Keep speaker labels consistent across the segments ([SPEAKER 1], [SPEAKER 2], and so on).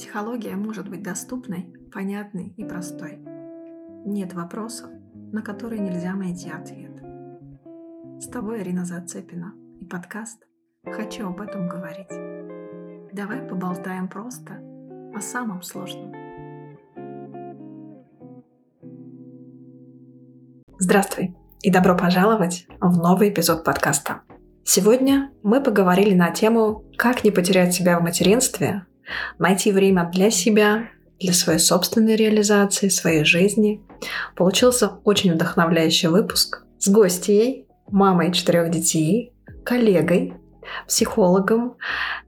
[SPEAKER 1] Психология может быть доступной, понятной и простой. Нет вопросов, на которые нельзя найти ответ. С тобой Ирина Зацепина и подкаст «Хочу об этом говорить». Давай поболтаем просто о самом сложном. Здравствуй и добро пожаловать в новый эпизод подкаста. Сегодня мы поговорили на тему «Как не потерять себя в материнстве найти время для себя, для своей собственной реализации, своей жизни. Получился очень вдохновляющий выпуск с гостьей, мамой четырех детей, коллегой, психологом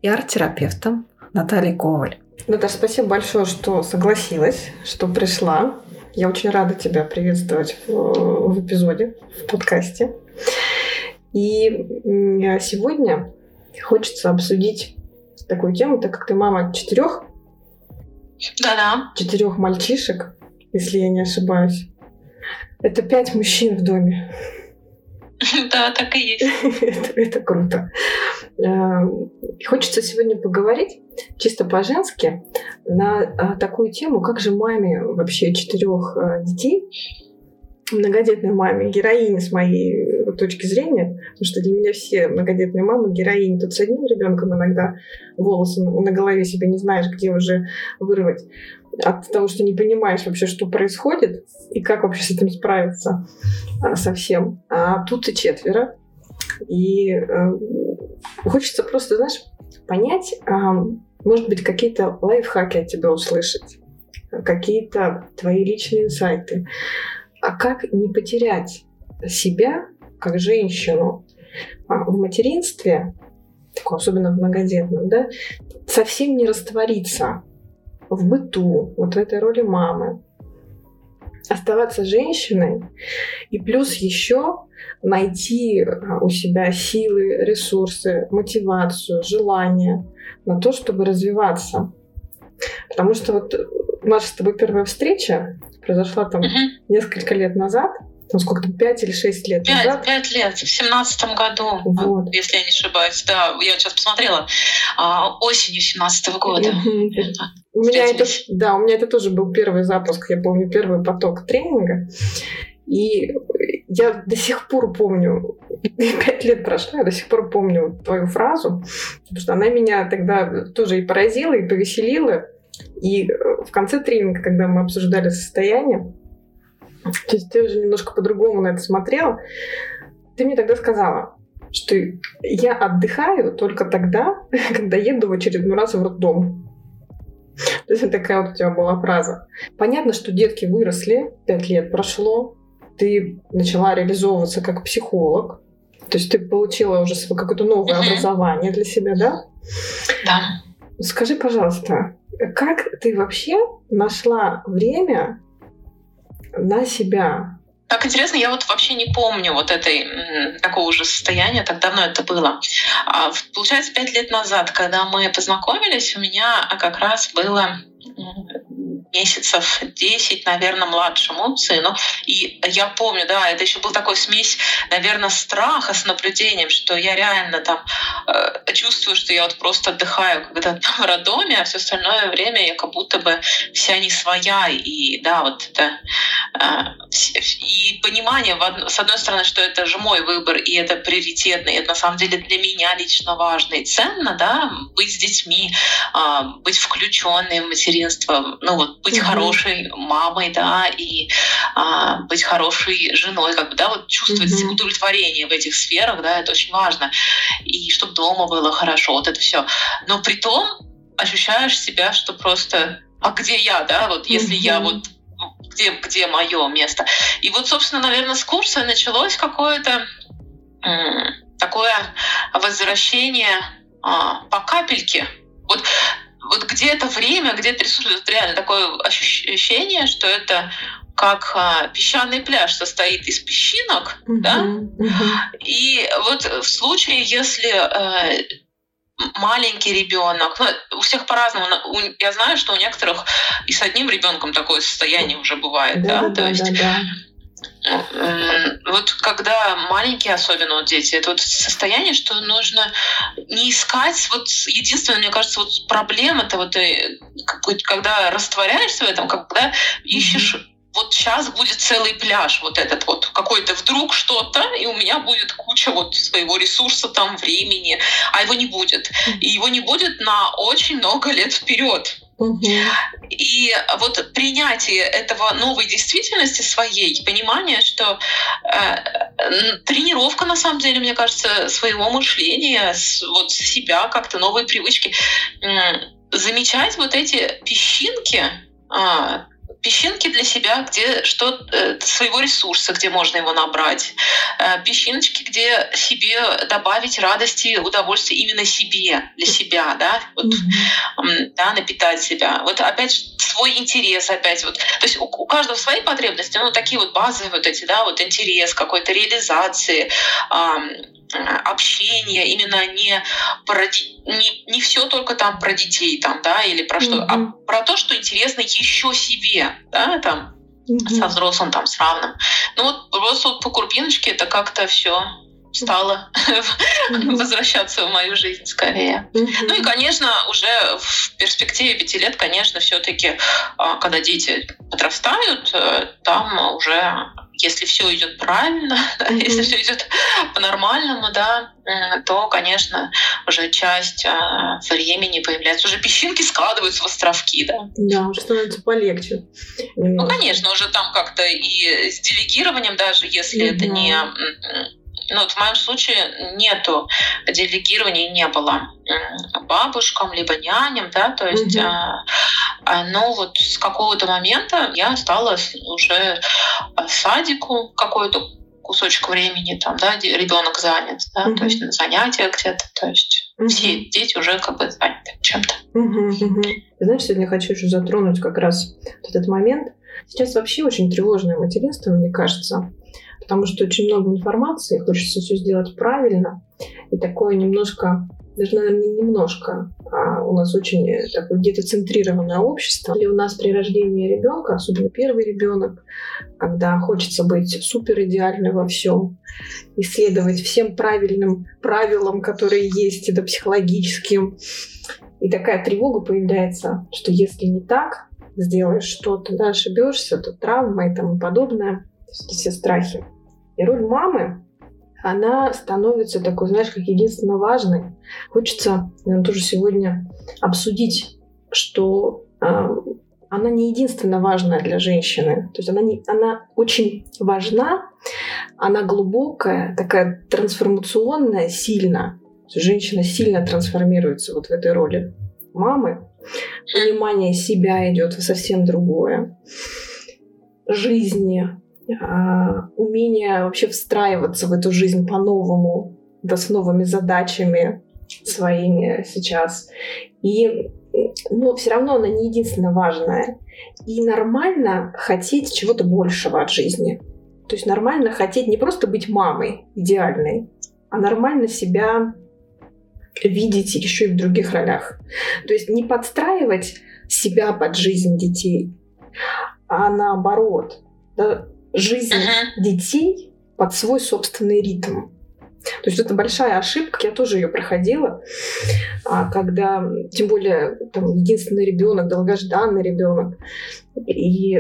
[SPEAKER 1] и арт-терапевтом Натальей Коваль.
[SPEAKER 2] Наташа, спасибо большое, что согласилась, что пришла. Я очень рада тебя приветствовать в, в эпизоде, в подкасте. И сегодня хочется обсудить такую тему, так как ты мама четырех.
[SPEAKER 3] Да-да.
[SPEAKER 2] Четырех мальчишек, если я не ошибаюсь. Это пять мужчин в доме.
[SPEAKER 3] Да, так и есть.
[SPEAKER 2] это, это круто. Э, хочется сегодня поговорить чисто по-женски на э, такую тему, как же маме вообще четырех э, детей многодетной маме, героине с моей точки зрения, потому что для меня все многодетные мамы героини. Тут с одним ребенком иногда волосы на голове себе не знаешь, где уже вырвать от того, что не понимаешь вообще, что происходит и как вообще с этим справиться а, совсем. А тут и четверо. И э, хочется просто, знаешь, понять, э, может быть, какие-то лайфхаки от тебя услышать, какие-то твои личные инсайты а как не потерять себя как женщину а, в материнстве, особенно в многодетном, да, совсем не раствориться в быту, вот в этой роли мамы, оставаться женщиной и плюс еще найти а, у себя силы, ресурсы, мотивацию, желание на то, чтобы развиваться. Потому что вот наша с тобой первая встреча произошла там угу. несколько лет назад, там сколько там, пять или шесть лет
[SPEAKER 3] 5,
[SPEAKER 2] назад?
[SPEAKER 3] Пять лет, в семнадцатом году, вот. если я не ошибаюсь. Да, я сейчас посмотрела, а, осенью семнадцатого года. Угу.
[SPEAKER 2] У меня это, да, у меня это тоже был первый запуск, я помню, первый поток тренинга. И я до сих пор помню, пять лет прошло, я до сих пор помню твою фразу, потому что она меня тогда тоже и поразила, и повеселила. И э, в конце тренинга, когда мы обсуждали состояние, то есть ты уже немножко по-другому на это смотрела, ты мне тогда сказала, что я отдыхаю только тогда, когда еду в очередной раз в роддом. То есть такая вот у тебя была фраза. Понятно, что детки выросли, пять лет прошло, ты начала реализовываться как психолог, то есть ты получила уже какое-то новое образование для себя, да?
[SPEAKER 3] Да.
[SPEAKER 2] Скажи, пожалуйста, как ты вообще нашла время на себя?
[SPEAKER 3] Так интересно, я вот вообще не помню вот этой такого уже состояния, так давно это было. А, получается, пять лет назад, когда мы познакомились, у меня как раз было месяцев 10, наверное, младшему сыну. И я помню, да, это еще был такой смесь, наверное, страха с наблюдением, что я реально там э, чувствую, что я вот просто отдыхаю когда там в роддоме, а все остальное время я как будто бы вся не своя. И да, вот это... Э, и понимание, с одной стороны, что это же мой выбор, и это приоритетно, и это на самом деле для меня лично важно и ценно, да, быть с детьми, э, быть включенной в материнство, ну вот быть mm-hmm. хорошей мамой, да, и а, быть хорошей женой, как бы, да, вот чувствовать mm-hmm. удовлетворение в этих сферах, да, это очень важно. И чтобы дома было хорошо, вот это все. Но при том ощущаешь себя, что просто, а где я, да, вот если mm-hmm. я вот где, где мое место. И вот, собственно, наверное, с курса началось какое-то такое возвращение а, по капельке. Вот вот где-то время, где-то ресурс, вот реально такое ощущение, что это как а, песчаный пляж состоит из песчинок, uh-huh, да, uh-huh. и вот в случае, если э, маленький ребенок, ну, у всех по-разному. Я знаю, что у некоторых и с одним ребенком такое состояние уже бывает, да, да, да то есть. Да, да вот когда маленькие, особенно вот дети, это вот состояние, что нужно не искать, вот единственное, мне кажется, вот проблема это вот э, когда растворяешься в этом, когда ищешь вот сейчас будет целый пляж, вот этот вот какой-то вдруг что-то, и у меня будет куча вот своего ресурса там, времени, а его не будет. И его не будет на очень много лет вперед. И вот принятие этого новой действительности своей, понимание, что э, тренировка, на самом деле, мне кажется, своего мышления, с, вот себя, как-то новые привычки, э, замечать вот эти песчинки, э, песчинки для себя, где что э, своего ресурса, где можно его набрать, э, песчиночки, где себе добавить радости, удовольствия именно себе, для себя, да, вот, mm-hmm. да, напитать себя. Вот опять свой интерес опять вот, то есть у, у каждого свои потребности, ну такие вот базовые вот эти, да, вот интерес какой-то реализации, общение, именно не про не, не все только там про детей там, да, или про что, mm-hmm. а про то, что интересно еще себе, да, там mm-hmm. со взрослым там с равным. Ну вот просто вот по крупиночке это как-то все стало mm-hmm. возвращаться в мою жизнь скорее. Mm-hmm. Ну и, конечно, уже в перспективе пяти лет, конечно, все-таки, а, когда дети подрастают, э, там уже если все идет правильно, mm-hmm. если все идет по-нормальному, да, то, конечно, уже часть а, времени появляется, уже песчинки складываются в островки, да.
[SPEAKER 2] Да, уже становится полегче.
[SPEAKER 3] Ну, конечно, уже там как-то и с делегированием, даже если это не ну, вот в моем случае нету делегирования, не было бабушкам, либо няням, да, то есть, mm-hmm. а, но вот с какого-то момента я стала уже садику какой-то кусочек времени там, да, ребенок занят, да, mm-hmm. то есть на занятиях где-то, то есть все дети уже как бы заняты чем-то.
[SPEAKER 2] Mm-hmm. Mm-hmm. Знаешь, сегодня хочу еще затронуть как раз этот момент. Сейчас вообще очень тревожное материнство, мне кажется потому что очень много информации, хочется все сделать правильно. И такое немножко, даже, наверное, не немножко, а у нас очень такое где-то центрированное общество. Или у нас при рождении ребенка, особенно первый ребенок, когда хочется быть супер идеальным во всем, исследовать всем правильным правилам, которые есть, это психологическим. И такая тревога появляется, что если не так, сделаешь что-то, да, ошибешься, то травма и тому подобное все страхи. И роль мамы, она становится такой, знаешь, как единственно важной. Хочется, наверное, тоже сегодня обсудить, что э, она не единственно важная для женщины. То есть она, не, она очень важна, она глубокая, такая трансформационная, сильно. Женщина сильно трансформируется вот в этой роли мамы. Понимание себя идет совсем другое. Жизни, умение вообще встраиваться в эту жизнь по-новому, да с новыми задачами своими сейчас. И но все равно она не единственная важная. И нормально хотеть чего-то большего от жизни. То есть нормально хотеть не просто быть мамой идеальной, а нормально себя видеть еще и в других ролях. То есть не подстраивать себя под жизнь детей, а наоборот, да, жизнь uh-huh. детей под свой собственный ритм. То есть это большая ошибка, я тоже ее проходила, а, когда, тем более, там, единственный ребенок, долгожданный ребенок, и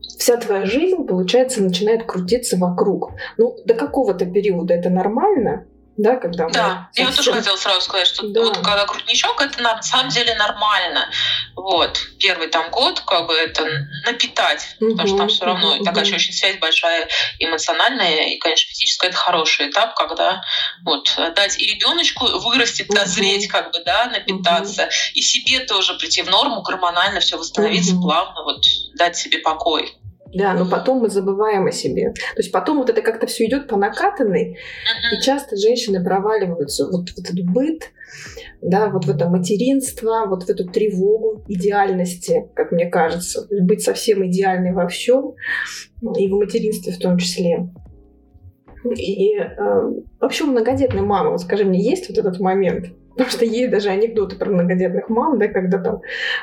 [SPEAKER 2] вся твоя жизнь, получается, начинает крутиться вокруг. Ну, до какого-то периода это нормально, да, когда
[SPEAKER 3] Да, мы я тоже хотела сразу сказать, что да. вот когда крутничок, это на самом деле нормально. Вот, первый там год, как бы это напитать, угу, потому что там все равно угу. такая очень связь большая эмоциональная и, конечно, физическая, это хороший этап, когда вот дать и ребеночку вырастет, угу. дозреть, как бы, да, напитаться, угу. и себе тоже прийти в норму, гормонально все восстановиться угу. плавно, вот дать себе покой.
[SPEAKER 2] Да, но потом мы забываем о себе. То есть потом вот это как-то все идет по накатанной, и часто женщины проваливаются вот в этот быт, да, вот в это материнство, вот в эту тревогу идеальности, как мне кажется, быть совсем идеальной во всем, и в материнстве в том числе. И э, вообще у многодетной мамы, вот скажи мне, есть вот этот момент? Потому что есть даже анекдоты про многодетных мам, да, когда там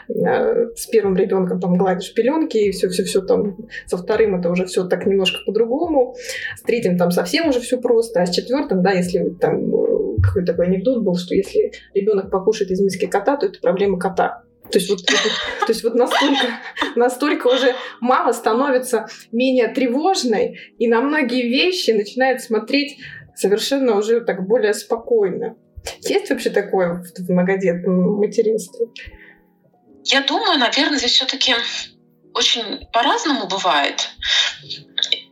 [SPEAKER 2] э, с первым ребенком там гладишь пеленки, и все, все, все там со вторым это уже все так немножко по-другому, с третьим там совсем уже все просто, а с четвертым, да, если там э, какой-то такой анекдот был, что если ребенок покушает из миски кота, то это проблема кота. То есть вот, то есть вот настолько, настолько уже мама становится менее тревожной и на многие вещи начинает смотреть совершенно уже так более спокойно. Есть вообще такое в многодетном материнстве?
[SPEAKER 3] Я думаю, наверное, здесь все-таки очень по-разному бывает.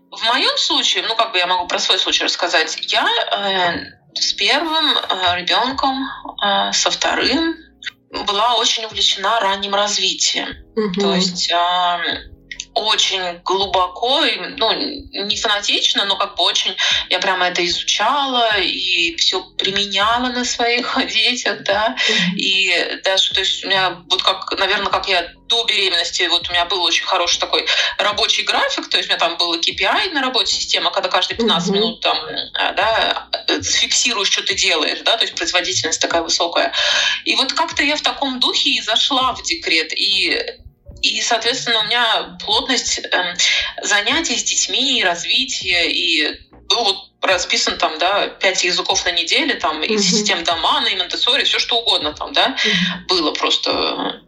[SPEAKER 3] В моем случае, ну как бы я могу про свой случай рассказать, я э, с первым э, ребенком, э, со вторым была очень увлечена ранним развитием. Угу. То есть э, очень глубоко, ну, не фанатично, но как бы очень я прямо это изучала и все применяла на своих детях, да, и даже, то есть у меня вот как, наверное, как я до беременности, вот у меня был очень хороший такой рабочий график, то есть у меня там был KPI на работе система, когда каждые 15 mm-hmm. минут там, э, да, фиксируешь, что ты делаешь, да, то есть производительность такая высокая. И вот как-то я в таком духе и зашла в декрет, и и, соответственно, у меня плотность э, занятий с детьми, развитие, и был вот расписан там, да, пять языков на неделю, там, mm-hmm. и систем Домана, и Монтессори, все что угодно там, да, mm-hmm. было просто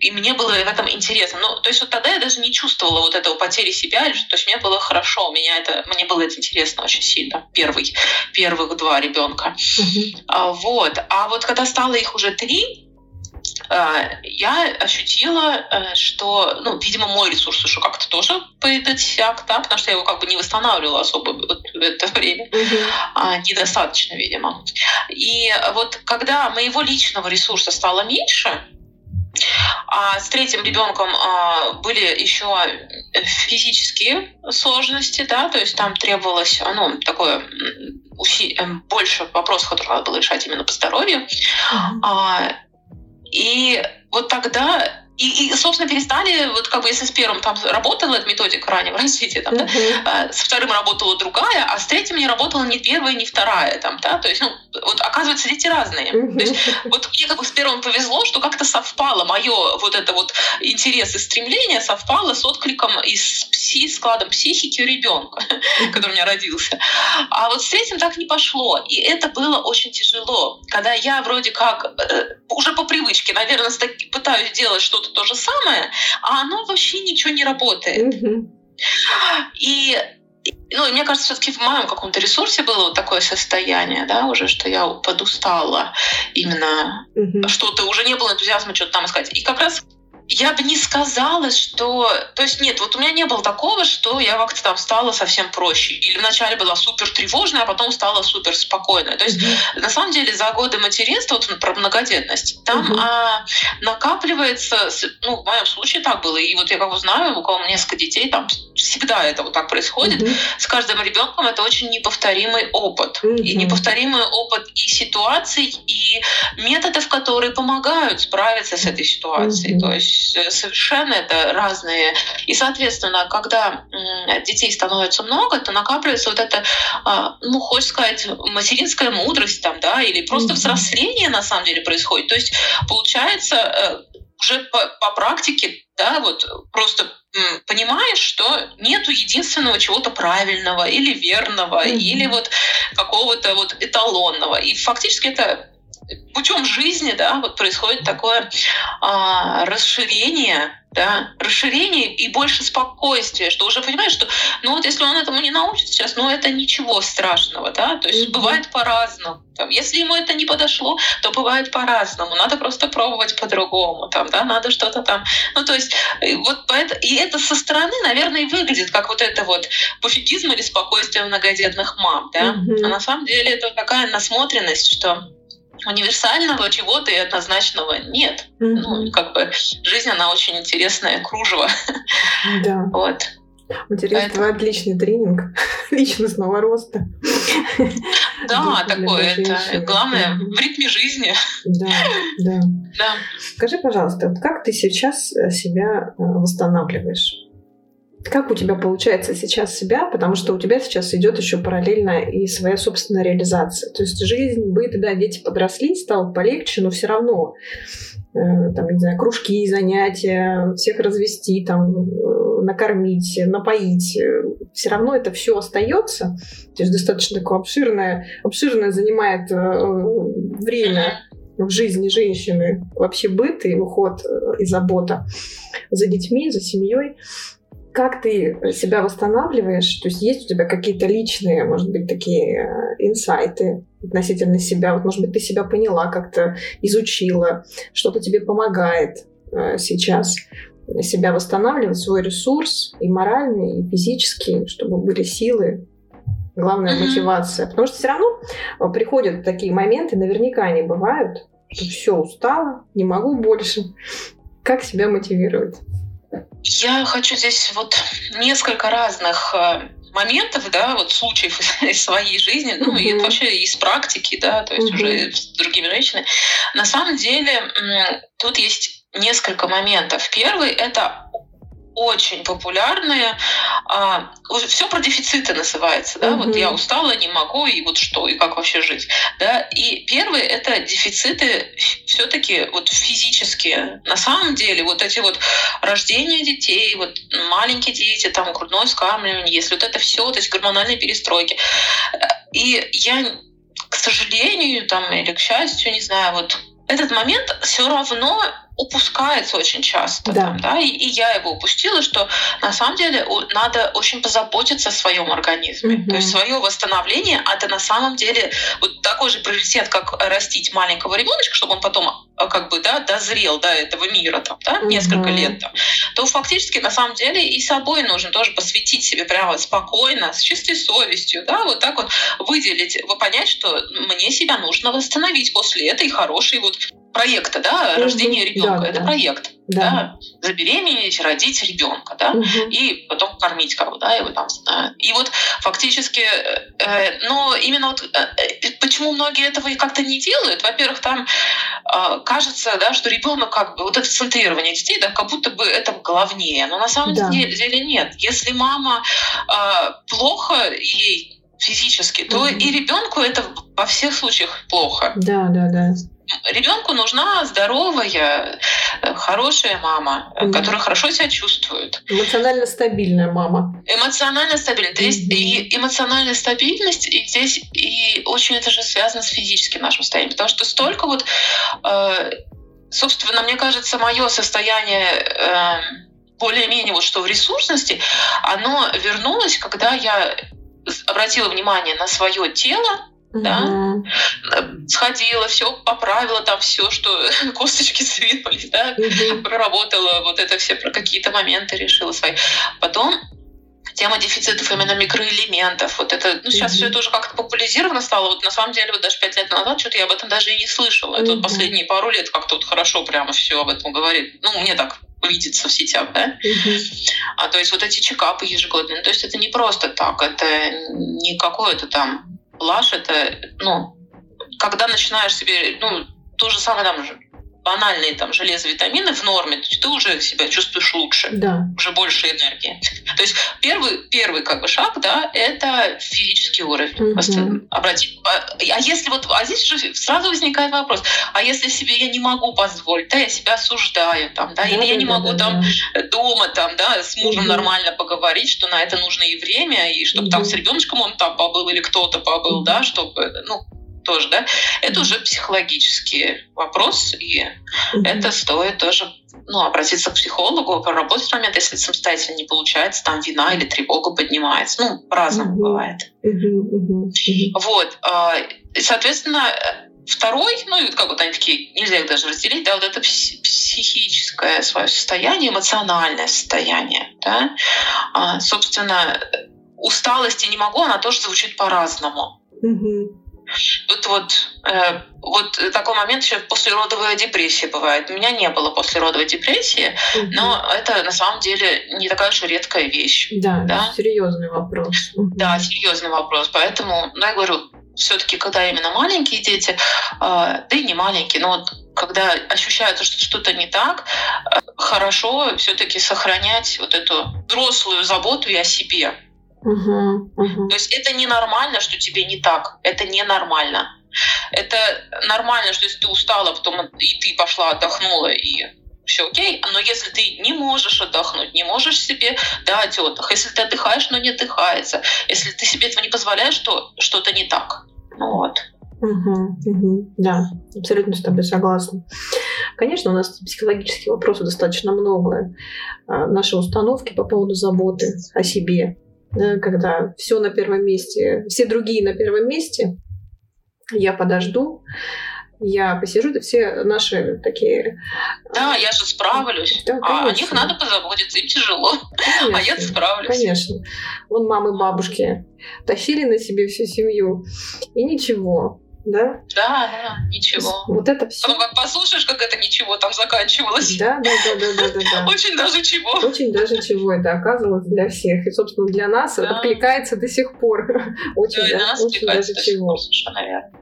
[SPEAKER 3] и мне было в этом интересно. Ну, то есть вот тогда я даже не чувствовала вот этого потери себя, то есть мне было хорошо, меня это, мне было это интересно очень сильно. Первый, первых два ребенка. Mm-hmm. А, вот. А вот когда стало их уже три, я ощутила, э, что, ну, видимо, мой ресурс еще как-то тоже подсяк, да, потому что я его как бы не восстанавливала особо в это время. А, недостаточно, видимо. И вот когда моего личного ресурса стало меньше, а с третьим ребенком а, были еще физические сложности, да, то есть там требовалось, ну, такое уси- больше вопросов, которые надо было решать именно по здоровью. А, и вот тогда и, и, собственно, перестали, вот как бы если с первым там работала эта методика раннего развития, там, uh-huh. да, с вторым работала другая, а с третьим не работала ни первая, ни вторая, там, да, то есть, ну, вот оказывается, дети разные. Uh-huh. То есть, вот мне как бы с первым повезло, что как-то совпало мое вот это вот интерес и стремление совпало с откликом и с пси, складом психики у ребенка, который у меня родился. А вот с третьим так не пошло, и это было очень тяжело, когда я вроде как э, уже по привычке, наверное, пытаюсь делать что-то что-то то же самое, а оно вообще ничего не работает. И ну, мне кажется, все-таки в моем каком-то ресурсе было вот такое состояние, да, уже, что я подустала именно, mm-hmm. что-то уже не было энтузиазма что-то там искать. И как раз я бы не сказала, что... То есть нет, вот у меня не было такого, что я как-то там стала совсем проще. Или вначале была супер тревожная, а потом стала супер спокойная. То есть mm-hmm. на самом деле за годы материнства, вот про многодетность, там mm-hmm. а, накапливается... Ну, в моем случае так было. И вот я как бы знаю, у кого несколько детей, там всегда это вот так происходит. Mm-hmm. С каждым ребенком это очень неповторимый опыт. Mm-hmm. И неповторимый опыт и ситуаций, и методов, которые помогают справиться с этой ситуацией. Mm-hmm. То есть совершенно это разные. И, соответственно, когда детей становится много, то накапливается вот это, а, ну, хочешь сказать, материнская мудрость там, да, или просто взросление на самом деле происходит. То есть получается э, уже по, по практике, да, вот просто понимаешь, что нету единственного чего-то правильного или верного, mm-hmm. или вот какого-то вот эталонного. И фактически это путем жизни, да, вот происходит такое а, расширение, да, расширение и больше спокойствия, что уже понимаешь, что, ну вот если он этому не научится сейчас, ну это ничего страшного, да, то есть mm-hmm. бывает по-разному. Там, если ему это не подошло, то бывает по-разному. Надо просто пробовать по-другому, там, да, надо что-то там. Ну, то есть, вот поэтому, и это со стороны, наверное, выглядит как вот это вот пофигизм или спокойствие многодетных мам, да. Mm-hmm. А на самом деле это такая насмотренность, что универсального чего-то и однозначного нет. Mm-hmm. Ну, как бы жизнь, она очень интересная, кружево.
[SPEAKER 2] Да.
[SPEAKER 3] вот.
[SPEAKER 2] Материнство Поэтому... отличный тренинг личностного роста.
[SPEAKER 3] Да, такое. Это главное в ритме жизни.
[SPEAKER 2] Да, да.
[SPEAKER 3] Да.
[SPEAKER 2] Скажи, пожалуйста, как ты сейчас э, себя э, восстанавливаешь? Как у тебя получается сейчас себя, потому что у тебя сейчас идет еще параллельно и своя собственная реализация. То есть жизнь, быт, да, дети подросли, стало полегче, но все равно э, там, не знаю, кружки, занятия, всех развести, там, э, накормить, напоить. Все равно это все остается. То есть достаточно такое обширное, обширное занимает э, время в жизни женщины вообще быт и уход и забота за детьми, за семьей как ты себя восстанавливаешь? То есть есть у тебя какие-то личные, может быть, такие э, инсайты относительно себя? Вот, может быть, ты себя поняла, как-то изучила, что-то тебе помогает э, сейчас себя восстанавливать, свой ресурс и моральный, и физический, чтобы были силы, главная mm-hmm. мотивация. Потому что все равно э, приходят такие моменты, наверняка они бывают, что все устала, не могу больше. Как себя мотивировать?
[SPEAKER 3] Я хочу здесь вот несколько разных э, моментов, да, вот случаев из своей жизни, ну и вообще из практики, да, то есть уже с другими женщинами. На самом деле тут есть несколько моментов. Первый это очень популярные. А, все про дефициты называется. Да? Mm-hmm. Вот я устала, не могу, и вот что, и как вообще жить. Да? И первый это дефициты все-таки вот физические. На самом деле вот эти вот рождения детей, вот маленькие дети, там грудное вскармливание, если вот это все, то есть гормональные перестройки. И я, к сожалению, там, или к счастью, не знаю, вот этот момент все равно упускается очень часто. Да. Там, да? И, и я его упустила, что на самом деле надо очень позаботиться о своем организме. Mm-hmm. То есть свое восстановление это на самом деле вот такой же приоритет, как растить маленького ребеночка, чтобы он потом а, как бы да, дозрел до этого мира там, да, mm-hmm. несколько лет там, то фактически на самом деле и собой нужно тоже посвятить себе прямо спокойно, с чистой совестью, да, вот так вот выделить, понять, что мне себя нужно восстановить после этой хорошей вот проекта, да, рождение ребенка. Да, это да. проект. Да. да. Забеременеть, родить ребенка, да, угу. и потом кормить бы, да, его там. И вот фактически, э, но именно вот э, почему многие этого и как-то не делают? Во-первых, там э, кажется, да, что ребенок как бы вот это центрирование детей, да, как будто бы это главнее, но на самом да. деле, деле нет. Если мама э, плохо ей физически, то угу. и ребенку это во всех случаях плохо.
[SPEAKER 2] Да, да, да.
[SPEAKER 3] Ребенку нужна здоровая, э, хорошая мама, mm которая хорошо себя чувствует.
[SPEAKER 2] Эмоционально стабильная мама.
[SPEAKER 3] Эмоционально стабильная. Mm-hmm. Есть и эмоциональная стабильность, и здесь и очень это же связано с физическим нашим состоянием. Потому что столько вот, э, собственно, мне кажется, мое состояние э, более-менее вот что в ресурсности, оно вернулось, когда я обратила внимание на свое тело, да, сходила, все поправила там все, что косточки сдвинулись, да, проработала вот это все про какие-то моменты решила свои. Потом тема дефицитов именно микроэлементов. Вот это, ну, сейчас mm-hmm. все это уже как-то популяризировано стало. Вот на самом деле, вот даже пять лет назад что-то я об этом даже и не слышала. Mm-hmm. Это вот последние пару лет как-то вот хорошо прямо все об этом говорит. Ну, мне так видится в сетях, да? Mm-hmm. А то есть вот эти чекапы ежегодные, то есть это не просто так, это не какое-то там Лаш это, ну, когда начинаешь себе, ну, то же самое там же, банальные там железо, витамины в норме, то ты уже себя чувствуешь лучше,
[SPEAKER 2] да.
[SPEAKER 3] уже больше энергии. То есть первый, первый как бы шаг, да, это физический уровень. Mm-hmm. Обратить, а, а если вот, а здесь уже сразу возникает вопрос, а если себе я не могу позволить, да, я себя осуждаю, там, да, да или да, я не да, могу да, там да. дома там, да, с мужем mm-hmm. нормально поговорить, что на это нужно и время, и чтобы mm-hmm. там с ребеночком он там побыл или кто-то побыл, mm-hmm. да, чтобы, ну, тоже, да, это уже психологический вопрос, и mm-hmm. это стоит тоже ну, обратиться к психологу, проработать момент, если самостоятельно не получается, там вина или тревога поднимается. Ну, по-разному mm-hmm. бывает. Mm-hmm. Mm-hmm. Вот. А, соответственно, второй, ну, и как вот они такие, нельзя их даже разделить, да, вот это психическое свое состояние, эмоциональное состояние, да. А, собственно, усталости не могу, она тоже звучит по-разному. Mm-hmm. Вот, вот, э, вот такой момент еще послеродовая депрессия бывает. У меня не было послеродовой депрессии, угу. но это на самом деле не такая уж редкая вещь.
[SPEAKER 2] Да, да? серьезный вопрос.
[SPEAKER 3] Да, серьезный вопрос. Поэтому, ну, я говорю, все-таки, когда именно маленькие дети, э, да и не маленькие, но вот когда ощущается, что что-то не так, э, хорошо все-таки сохранять вот эту взрослую заботу и о себе.
[SPEAKER 2] Угу, угу.
[SPEAKER 3] То есть это ненормально, что тебе не так. Это ненормально. Это нормально, что если ты устала, потом и ты пошла отдохнула, и все окей. Но если ты не можешь отдохнуть, не можешь себе дать отдых, если ты отдыхаешь, но не отдыхается, если ты себе этого не позволяешь, то что-то не так. Ну вот.
[SPEAKER 2] Угу, угу. Да, абсолютно с тобой согласна. Конечно, у нас психологических вопросов достаточно много. А, наши установки по поводу заботы о себе, когда все на первом месте, все другие на первом месте, я подожду, я посижу, это все наши такие...
[SPEAKER 3] Да, я же справлюсь. Да, а о них надо позаботиться, им тяжело. Конечно, а я справлюсь.
[SPEAKER 2] Конечно. Вон мамы, бабушки тащили на себе всю семью, и ничего. Да?
[SPEAKER 3] Да, да, ничего.
[SPEAKER 2] Вот это все.
[SPEAKER 3] Потом как послушаешь, как это ничего там заканчивалось.
[SPEAKER 2] Да, да, да, да, да, да, да.
[SPEAKER 3] Очень даже чего.
[SPEAKER 2] Очень даже чего это оказывалось для всех. И, собственно, для нас да. откликается до сих пор. Очень, да, да, очень даже чего.
[SPEAKER 3] Верно.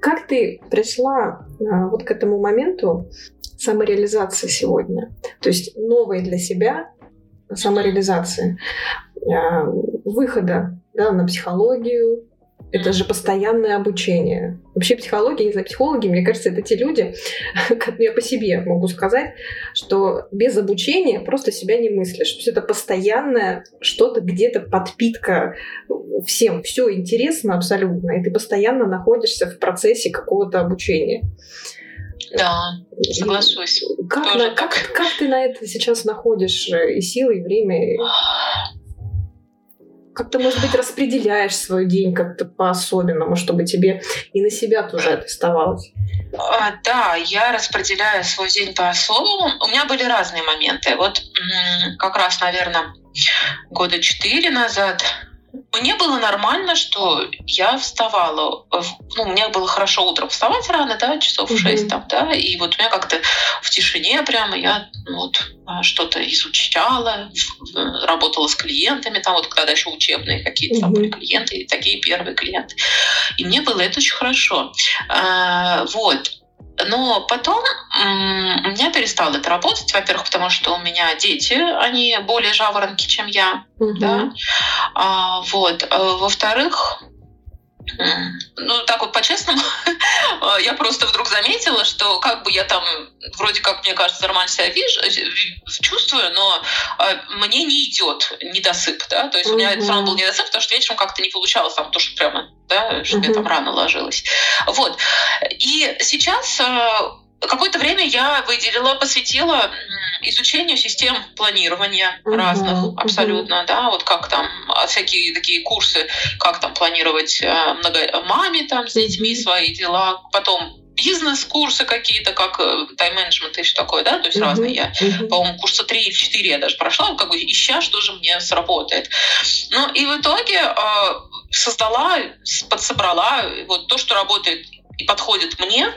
[SPEAKER 2] Как ты пришла а, вот к этому моменту самореализации сегодня? То есть новой для себя самореализации, а, выхода да, на психологию, это же постоянное обучение. Вообще психология, не знаю, психологи, мне кажется, это те люди, как я по себе могу сказать, что без обучения просто себя не мыслишь. То есть это постоянное что-то где-то подпитка всем. Все интересно абсолютно, и ты постоянно находишься в процессе какого-то обучения.
[SPEAKER 3] Да, соглашусь.
[SPEAKER 2] Как, на, как, как ты на это сейчас находишь э, и силы, и время? Ты, может быть, распределяешь свой день как-то по-особенному, чтобы тебе и на себя тоже это оставалось?
[SPEAKER 3] А, да, я распределяю свой день по-особому. У меня были разные моменты. Вот как раз, наверное, года четыре назад мне было нормально, что я вставала, ну, мне было хорошо утром вставать рано, да, часов в шесть там, да, и вот у меня как-то в тишине прямо я ну, вот а, что-то изучала, работала с клиентами, там вот когда еще учебные какие-то там были клиенты, такие первые клиенты. И мне было это очень хорошо. А, вот. Но потом у меня перестало это работать, во-первых, потому что у меня дети, они более жаворонки, чем я, угу. да. А, вот. А, во-вторых, ну, так вот по-честному, я просто вдруг заметила, что как бы я там вроде как, мне кажется, нормально себя вижу, чувствую, но мне не идет недосып, да, то есть у меня это все равно был недосып, потому что вечером как-то не получалось там то, что прямо, да, что я там рано ложилась. Вот. И сейчас какое-то время я выделила, посвятила изучению систем планирования uh-huh, разных абсолютно, uh-huh. да, вот как там а, всякие такие курсы, как там планировать э, много маме там с детьми свои дела, потом бизнес-курсы какие-то, как э, тайм-менеджмент и все такое, да, то есть uh-huh, разные. Я, uh-huh. по-моему, курса 3 или 4 я даже прошла, как бы ища, что же мне сработает. Ну и в итоге э, создала, подсобрала вот то, что работает и подходит мне,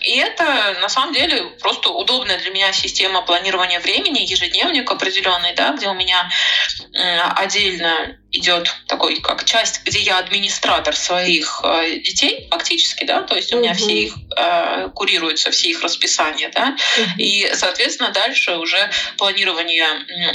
[SPEAKER 3] и это на самом деле просто удобная для меня система планирования времени, ежедневник определенный, да, где у меня отдельно идет такой как часть, где я администратор своих э, детей фактически, да, то есть у меня все их э, курируются, все их расписания, да, и, соответственно, дальше уже планирование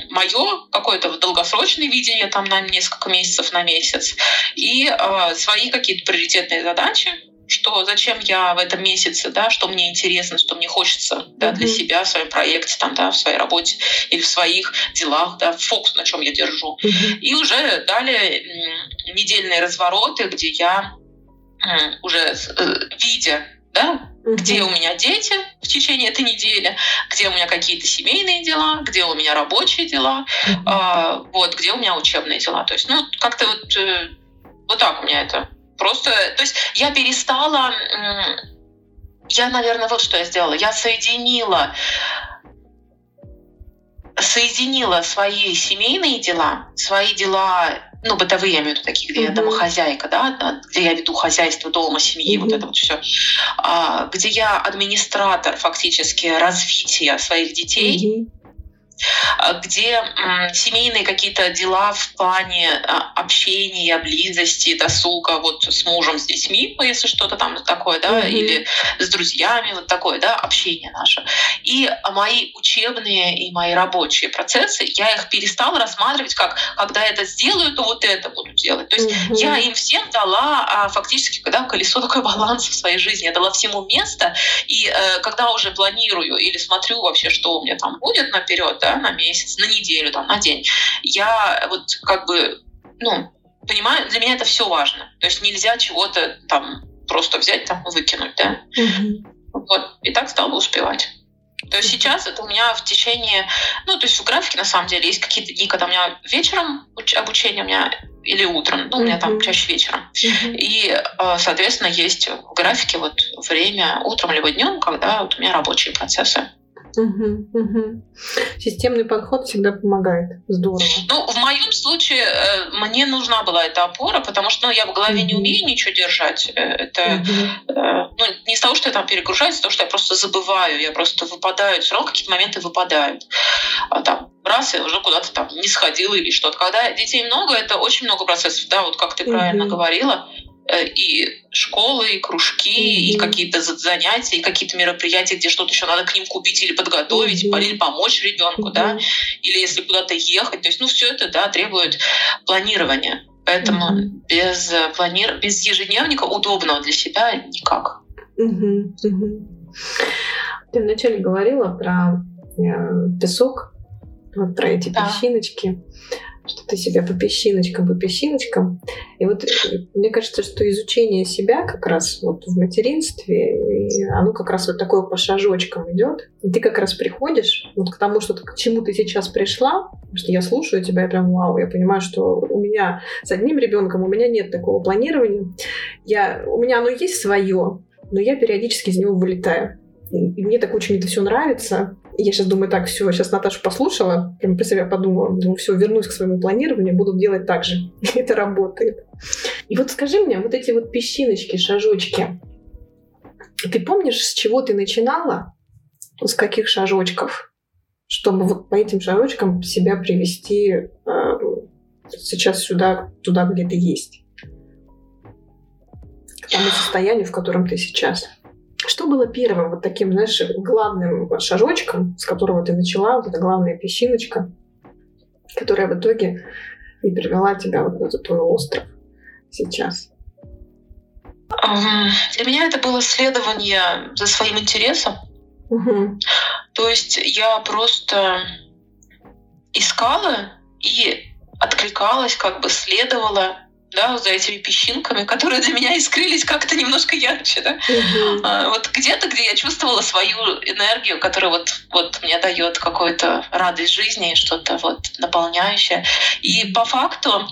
[SPEAKER 3] мое, какое-то долгосрочное видение там на несколько месяцев, на месяц, и э, свои какие-то приоритетные задачи, что зачем я в этом месяце, да, что мне интересно, что мне хочется да, для себя, в своем проекте, там, да, в своей работе или в своих делах, да, фокус на чем я держу. И уже далее недельные развороты, где я уже э, видя да, где у меня дети в течение этой недели, где у меня какие-то семейные дела, где у меня рабочие дела, а, вот, где у меня учебные дела. То есть, ну, как-то вот, э, вот так у меня это Просто, то есть я перестала, я, наверное, вот что я сделала. Я соединила соединила свои семейные дела, свои дела, ну, бытовые, я имею в виду, такие, где mm-hmm. я домохозяйка, да, где я веду хозяйство дома, семьи, mm-hmm. вот это вот все, а, где я администратор фактически развития своих детей, где семейные какие-то дела в плане а, общения, близости, досуга вот с мужем, с детьми, ну, если что-то там такое, да, mm-hmm. или с друзьями, вот такое, да, общение наше. И мои учебные и мои рабочие процессы, я их перестала рассматривать как, когда это сделаю, то вот это буду делать. То есть mm-hmm. я им всем дала а, фактически, когда колесо такой баланс в своей жизни, я дала всему место, и э, когда уже планирую или смотрю вообще, что у меня там будет наперед, да, на месяц, на неделю, там, на день, я вот как бы, ну, понимаю, для меня это все важно. То есть нельзя чего-то там просто взять там выкинуть, да. Угу. Вот. И так стала успевать. То есть сейчас это у меня в течение, ну, то есть в графике на самом деле есть какие-то дни, когда у меня вечером обучение у меня или утром, ну, у меня там чаще вечером. И, э, соответственно, есть в графике вот время утром либо днем, когда вот у меня рабочие процессы.
[SPEAKER 2] Угу, угу. Системный подход всегда помогает. Здорово.
[SPEAKER 3] Ну, в моем случае э, мне нужна была эта опора, потому что ну, я в голове угу. не умею ничего держать. Э, это угу. ну, не из того, что я там перегружаюсь, а то, что я просто забываю, я просто выпадаю, все равно какие-то моменты выпадают. А там раз я уже куда-то там не сходила или что-то. Когда детей много, это очень много процессов, да, вот как ты правильно говорила. Э, и школы, и кружки, mm-hmm. и какие-то занятия, и какие-то мероприятия, где что-то еще надо к ним купить или подготовить, mm-hmm. или помочь ребенку, mm-hmm. да, или если куда-то ехать. То есть, ну, все это, да, требует планирования. Поэтому mm-hmm. без планир... без ежедневника удобного для себя никак.
[SPEAKER 2] Mm-hmm. Mm-hmm. Ты вначале говорила про э, песок, вот про эти да. песчиночки что ты себя по песчиночкам, по песчиночкам. И вот э, мне кажется, что изучение себя как раз вот в материнстве, оно как раз вот такое по шажочкам идет. И ты как раз приходишь вот к тому, что к чему ты сейчас пришла, потому что я слушаю тебя, и прям вау, я понимаю, что у меня с одним ребенком у меня нет такого планирования. Я, у меня оно есть свое, но я периодически из него вылетаю. И мне так очень это все нравится. Я сейчас думаю, так, все, сейчас Наташу послушала, прям про себя подумала, думаю, все, вернусь к своему планированию, буду делать так же. это работает. И вот скажи мне, вот эти вот песчиночки, шажочки, ты помнишь, с чего ты начинала? С каких шажочков? Чтобы вот по этим шажочкам себя привести э, сейчас сюда, туда, где ты есть. К тому состоянию, в котором ты сейчас. Что было первым вот таким, знаешь, главным шажочком, с которого ты начала, вот эта главная песчиночка, которая в итоге и привела тебя вот на этот твой остров сейчас?
[SPEAKER 3] Для меня это было следование за своим интересом. Угу. То есть я просто искала и откликалась, как бы следовала да, за этими песчинками, которые для меня искрились как-то немножко ярче, да. Угу. А, вот где-то, где я чувствовала свою энергию, которая вот, вот мне дает какую-то радость жизни, что-то вот наполняющее. И по факту,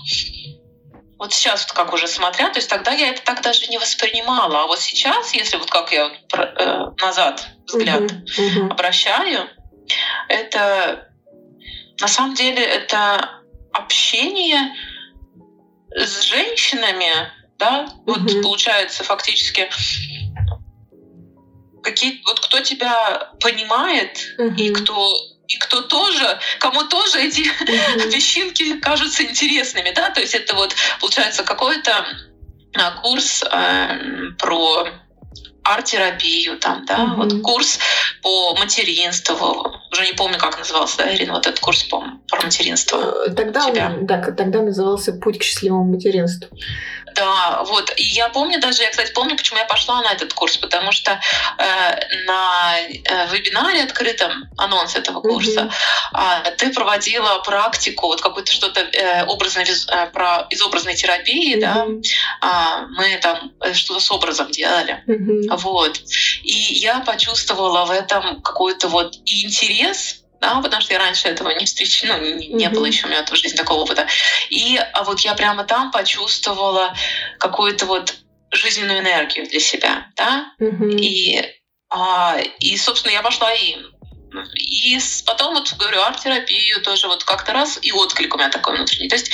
[SPEAKER 3] вот сейчас вот как уже смотря, то есть тогда я это так даже не воспринимала, а вот сейчас, если вот как я э, назад взгляд uh-huh, обращаю, это на самом деле это общение с женщинами, да, вот угу. получается фактически какие вот кто тебя понимает угу. и кто и кто тоже, кому тоже эти mm песчинки кажутся интересными, да, то есть это вот получается какой-то а, курс э, про арт-терапию, там, да, mm вот курс по материнству, уже не помню, как назывался, да, Ирина, вот этот курс по, про материнство.
[SPEAKER 2] Э, тогда, он, да, тогда назывался «Путь к счастливому материнству».
[SPEAKER 3] Да, вот. И я помню даже, я, кстати, помню, почему я пошла на этот курс, потому что э, на э, вебинаре открытом, анонс этого курса, mm-hmm. э, ты проводила практику, вот какую-то что-то э, образно, э, про, из образной терапии, mm-hmm. да, э, мы там э, что-то с образом делали. Mm-hmm. Вот. И я почувствовала в этом какой-то вот интерес, да, потому что я раньше этого не встречала, ну, не, не mm-hmm. было еще у меня в жизни такого опыта. И а вот я прямо там почувствовала какую-то вот жизненную энергию для себя, да, mm-hmm. и, а, и, собственно, я пошла и и потом вот говорю арт-терапию тоже вот как-то раз и отклик у меня такой внутренний. То есть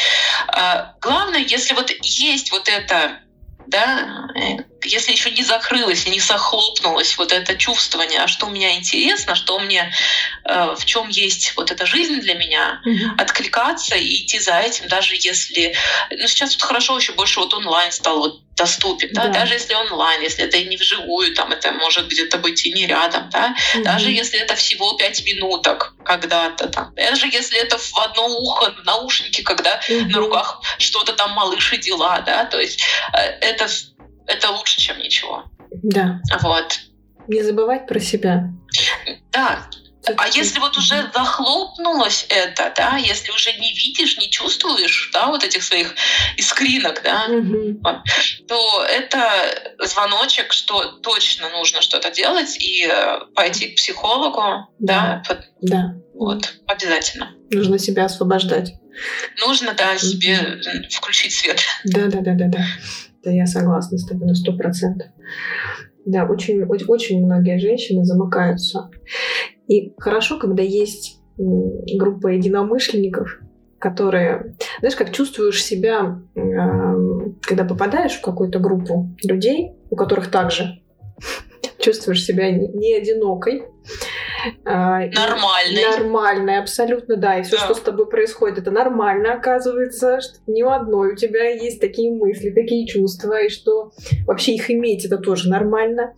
[SPEAKER 3] э, главное, если вот есть вот это да, э, если еще не закрылось и не захлопнулось вот это чувствование, а что мне интересно, что мне, э, в чем есть вот эта жизнь для меня, mm-hmm. откликаться и идти за этим, даже если, ну сейчас вот хорошо еще больше вот онлайн стал вот доступен, да, да. даже если онлайн, если это и не вживую, там это может где-то быть и не рядом, да, mm-hmm. даже если это всего пять минуток когда-то, там, даже если это в одно ухо наушники, когда mm-hmm. на руках что-то там малыши дела, да, то есть э, это это лучше, чем ничего.
[SPEAKER 2] Да.
[SPEAKER 3] Вот.
[SPEAKER 2] Не забывать про себя.
[SPEAKER 3] Да. А если вот уже захлопнулось это, да, если уже не видишь, не чувствуешь, да, вот этих своих искринок, да, угу. то это звоночек, что точно нужно что-то делать и э, пойти к психологу, да,
[SPEAKER 2] да, да.
[SPEAKER 3] вот обязательно.
[SPEAKER 2] Нужно себя освобождать.
[SPEAKER 3] Нужно, да, себе угу. включить свет.
[SPEAKER 2] Да, да, да, да, да. Да, я согласна с тобой на сто процентов. Да, очень, очень многие женщины замыкаются. И хорошо, когда есть группа единомышленников, которые, знаешь, как чувствуешь себя, когда попадаешь в какую-то группу людей, у которых также чувствуешь себя не одинокой,
[SPEAKER 3] а, нормальной.
[SPEAKER 2] Нормальной, абсолютно, да. И все, да. что с тобой происходит, это нормально, оказывается, что ни у одной у тебя есть такие мысли, такие чувства, и что вообще их иметь это тоже нормально.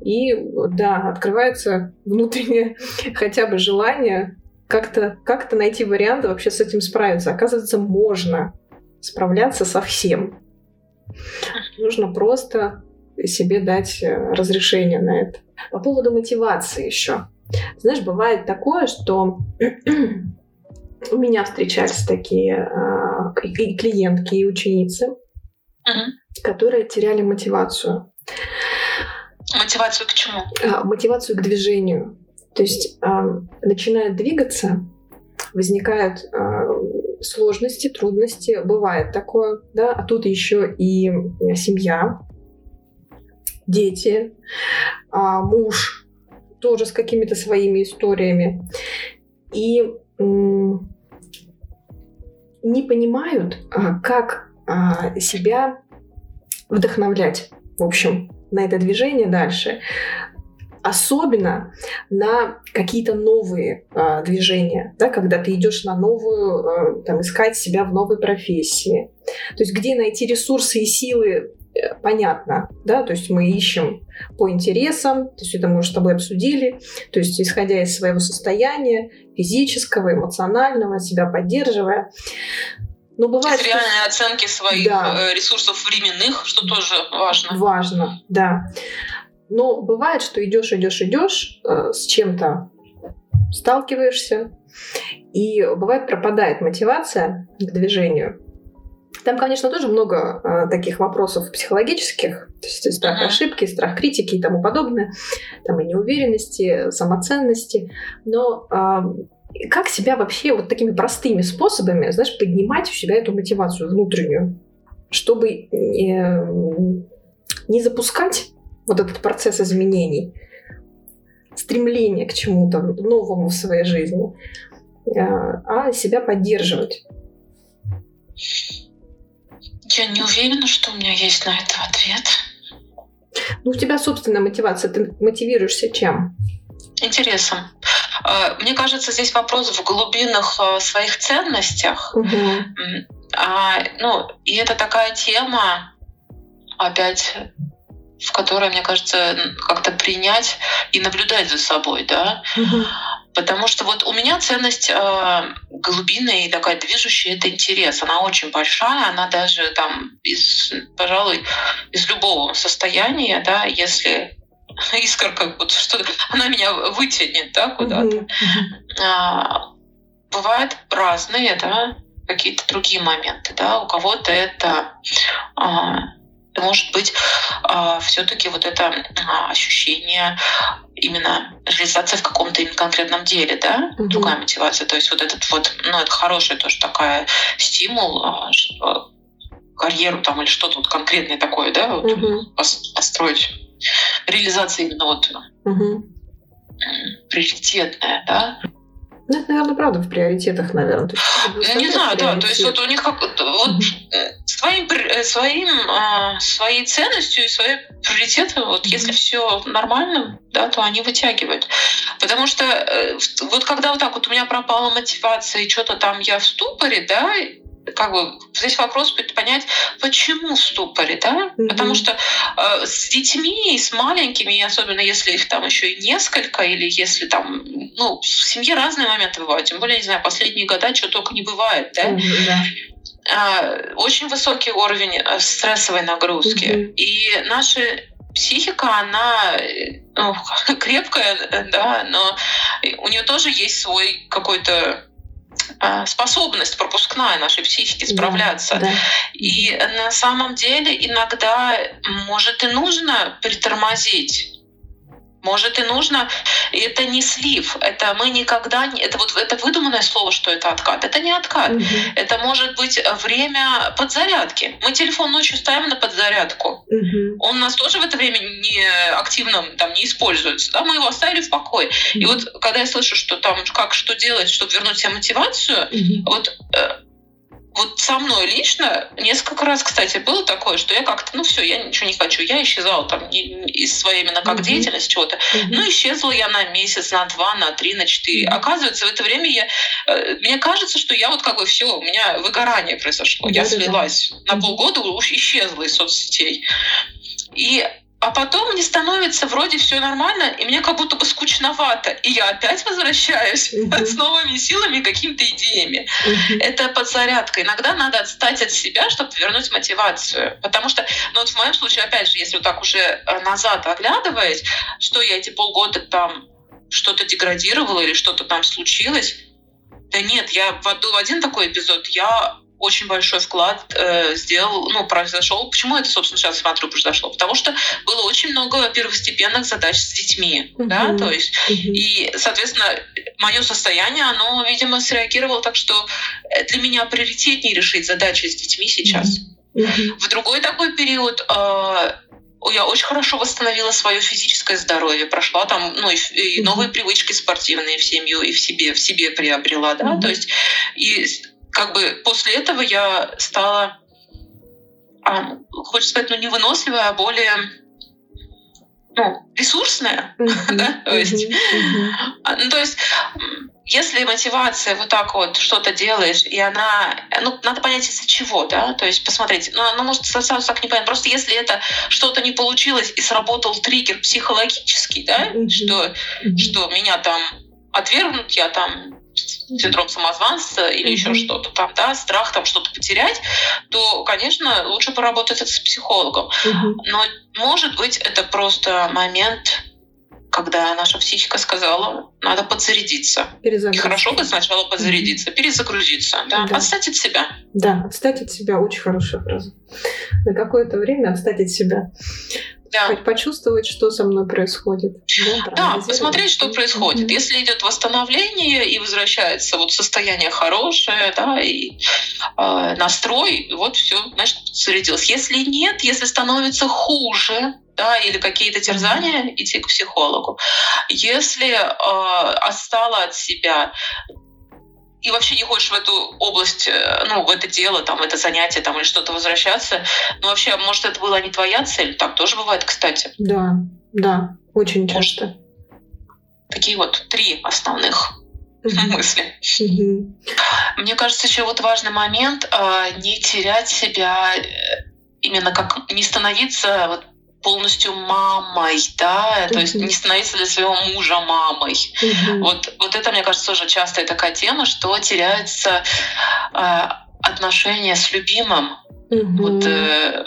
[SPEAKER 2] И да, открывается внутреннее хотя бы желание как-то как найти варианты вообще с этим справиться. Оказывается, можно справляться со всем. Нужно просто себе дать э, разрешение на это. По поводу мотивации еще. Знаешь, бывает такое, что у меня встречались такие э, и клиентки, и ученицы, uh-huh. которые теряли мотивацию.
[SPEAKER 3] Мотивацию к чему?
[SPEAKER 2] А, мотивацию к движению. То есть э, начинают двигаться, возникают сложности, трудности, бывает такое, да, а тут еще и семья, дети, а, муж тоже с какими-то своими историями. И не понимают, а, как а, себя вдохновлять, в общем, на это движение дальше. Особенно на какие-то новые а, движения, да, когда ты идешь на новую, а, там, искать себя в новой профессии. То есть где найти ресурсы и силы Э, понятно, да, то есть мы ищем по интересам, то есть это мы уже с тобой обсудили, то есть исходя из своего состояния физического, эмоционального, себя поддерживая.
[SPEAKER 3] Но бывает, есть реальные что... оценки своих да. Э, ресурсов временных, что тоже важно.
[SPEAKER 2] Важно, да. Но бывает, что идешь, идешь, идешь, э, с чем-то сталкиваешься, и бывает пропадает мотивация к движению. Там, конечно, тоже много э, таких вопросов психологических, то есть страх uh-huh. ошибки, страх критики и тому подобное, там и неуверенности, самоценности. Но э, как себя вообще вот такими простыми способами, знаешь, поднимать у себя эту мотивацию внутреннюю, чтобы э, не запускать вот этот процесс изменений, стремление к чему-то новому в своей жизни, э, а себя поддерживать.
[SPEAKER 3] Я не уверена, что у меня есть на это ответ.
[SPEAKER 2] Ну, у тебя собственная мотивация. Ты мотивируешься чем?
[SPEAKER 3] Интересом. А, мне кажется, здесь вопрос в глубинах а, своих ценностях. Угу. А, ну, и это такая тема, опять, в которой, мне кажется, как-то принять и наблюдать за собой, да. Угу. Потому что вот у меня ценность э, глубинная и такая движущая — это интерес. Она очень большая, она даже там из, пожалуй, из любого состояния, да, если искорка, вот что она меня вытянет, да, куда-то. Mm-hmm. А, бывают разные, да, какие-то другие моменты, да. У кого-то это а, может быть а, все-таки вот это а, ощущение именно реализация в каком-то именно конкретном деле, да, угу. другая мотивация. То есть вот этот вот, ну, это хорошая тоже такая стимул, а, карьеру там или что-то вот конкретное такое, да, вот угу. построить. Реализация именно вот угу. приоритетная, да.
[SPEAKER 2] Ну, это, наверное, правда в приоритетах, наверное.
[SPEAKER 3] Я не знаю, да. То есть вот у них как вот своим, э, своим, а, своей ценностью и своей приоритетом, вот если все нормально, да, то они вытягивают. Потому что э, вот когда вот так вот у меня пропала мотивация и что-то там я в ступоре, да, как бы здесь вопрос понять, почему в ступоре, да? Mm-hmm. Потому что э, с детьми и с маленькими, особенно если их там еще и несколько, или если там, ну, в семье разные моменты бывают, тем более, не знаю, последние года что только не бывает, да? Mm-hmm, да. Э, очень высокий уровень э, стрессовой нагрузки. Mm-hmm. И наша психика, она ну, крепкая, да, но у нее тоже есть свой какой-то а, способность пропускная нашей психики справляться. Да, да. И на самом деле иногда может и нужно притормозить может и нужно, и это не слив, это мы никогда не, это вот это выдуманное слово, что это откат, это не откат, угу. это может быть время подзарядки. Мы телефон ночью ставим на подзарядку, угу. он у нас тоже в это время не активно там не используется, да, мы его оставили в покое. Угу. И вот когда я слышу, что там как что делать, чтобы вернуть себе мотивацию, угу. вот э, вот со мной лично несколько раз, кстати, было такое, что я как-то, ну все, я ничего не хочу, я исчезала там из своей именно как mm-hmm. деятельность чего-то. Mm-hmm. Ну исчезла я на месяц, на два, на три, на четыре. Mm-hmm. Оказывается, в это время я, э, мне кажется, что я вот как бы все, у меня выгорание произошло, mm-hmm. я слилась mm-hmm. на полгода, уж исчезла из соцсетей. И а потом мне становится вроде все нормально, и мне как будто бы скучновато. И я опять возвращаюсь uh-huh. с новыми силами, какими-то идеями. Uh-huh. Это подзарядка. Иногда надо отстать от себя, чтобы вернуть мотивацию. Потому что, ну вот в моем случае, опять же, если вот так уже э, назад оглядываясь, что я эти полгода там что-то деградировала или что-то там случилось, да нет, я в один такой эпизод, я очень большой вклад э, сделал, ну, произошел. Почему это, собственно, сейчас смотрю, произошло? Потому что было очень много первостепенных задач с детьми, mm-hmm. да, то есть, mm-hmm. и, соответственно, мое состояние, оно, видимо, среагировало так, что для меня приоритетнее решить задачи с детьми сейчас. Mm-hmm. В другой такой период э, я очень хорошо восстановила свое физическое здоровье, прошла там, ну, и, и новые привычки спортивные в семью, и в себе, в себе приобрела, да, mm-hmm. то есть, и как бы после этого я стала, а, хочется сказать, ну не выносливая, а более ну, ресурсная, то есть, mm-hmm. ну, то есть, если мотивация вот так вот что-то делаешь, и она, ну, надо понять из-за чего, да, то есть посмотреть, ну, она может сразу так не понять, просто если это что-то не получилось и сработал триггер психологический, да, mm-hmm. что, mm-hmm. что меня там отвергнут, я там синдром самозванца или mm-hmm. еще что-то там, да, страх там что-то потерять, то, конечно, лучше поработать это с психологом. Mm-hmm. Но, может быть, это просто момент, когда наша психика сказала, надо подзарядиться. И хорошо бы сначала подзарядиться, mm-hmm. перезагрузиться, да, да, отстать от себя.
[SPEAKER 2] Да, отстать от себя очень хорошая фраза. На какое-то время отстать от себя да. почувствовать, что со мной происходит.
[SPEAKER 3] Да, да посмотреть, что происходит. Mm-hmm. Если идет восстановление и возвращается вот состояние хорошее, да, и э, настрой, вот все, значит, зарядилось. Если нет, если становится хуже, да, или какие-то терзания, идти к психологу. Если э, остала от себя и вообще не хочешь в эту область, э, ну, в это дело, там, в это занятие, там, или что-то возвращаться, ну, вообще, может, это была не твоя цель? Так тоже бывает, кстати.
[SPEAKER 2] Да, да, очень часто. Может,
[SPEAKER 3] такие вот три основных мысли. Мне кажется, еще вот важный момент а, не терять себя э, именно как не становиться вот полностью мамой, да, то есть не становиться для своего мужа мамой. Вот, вот это, мне кажется, тоже частая такая тема, что теряется э, отношения с любимым, вот э,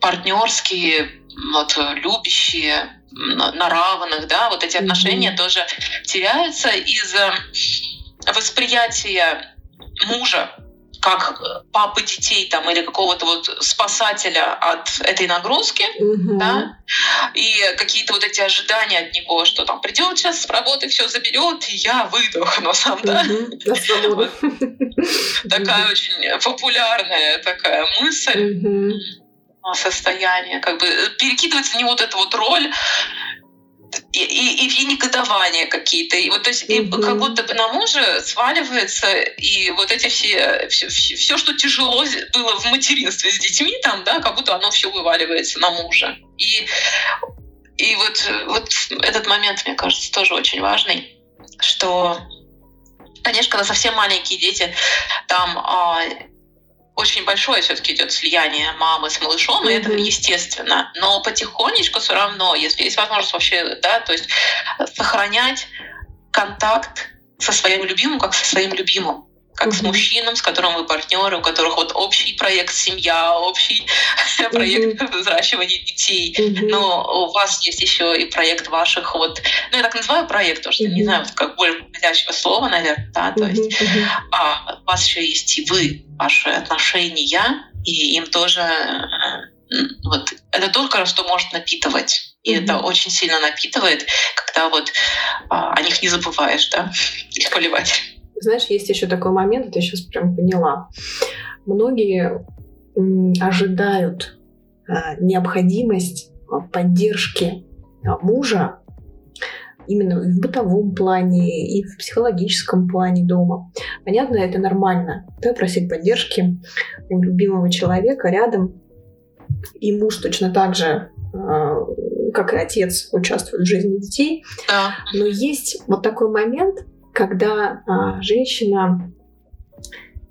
[SPEAKER 3] партнерские, вот любящие на равных, да, вот эти mm-hmm. отношения тоже теряются из-за восприятия мужа как папы детей там или какого-то вот спасателя от этой нагрузки, угу. да, и какие-то вот эти ожидания от него, что там придет сейчас с работы, все заберет, и я выдохну сам, да. Такая очень популярная такая мысль. Состояние, как бы перекидывать на него вот эту вот роль и и, и, негодования какие-то. И вот, то есть, и как будто бы на мужа сваливается, и вот эти все, все, все, что тяжело было в материнстве с детьми, там, да, как будто оно все вываливается на мужа. И, и вот, вот этот момент, мне кажется, тоже очень важный, что, конечно, когда совсем маленькие дети, там а, очень большое все-таки идет слияние мамы с малышом, mm-hmm. и это естественно. Но потихонечку все равно, если есть возможность вообще, да, то есть сохранять контакт со своим любимым, как со своим любимым как с мужчином, с которым вы партнеры, у которых вот общий проект семья, общий проект взращивания детей. Но у вас есть еще и проект ваших вот, ну я так называю проект, потому что не знаю, как более подходящего слова, наверное, да, то есть а, у вас еще есть и вы, ваши отношения, и им тоже э, вот это только что может напитывать. И mm-hmm. это очень сильно напитывает, когда вот а, о них не забываешь, да, их поливать.
[SPEAKER 2] Знаешь, есть еще такой момент, вот я сейчас прям поняла. Многие ожидают а, необходимость а, поддержки а, мужа именно в бытовом плане и в психологическом плане дома. Понятно, это нормально, да, просить поддержки у любимого человека рядом. И муж точно так же, как и отец, участвует в жизни детей.
[SPEAKER 3] Да.
[SPEAKER 2] Но есть вот такой момент, когда а, женщина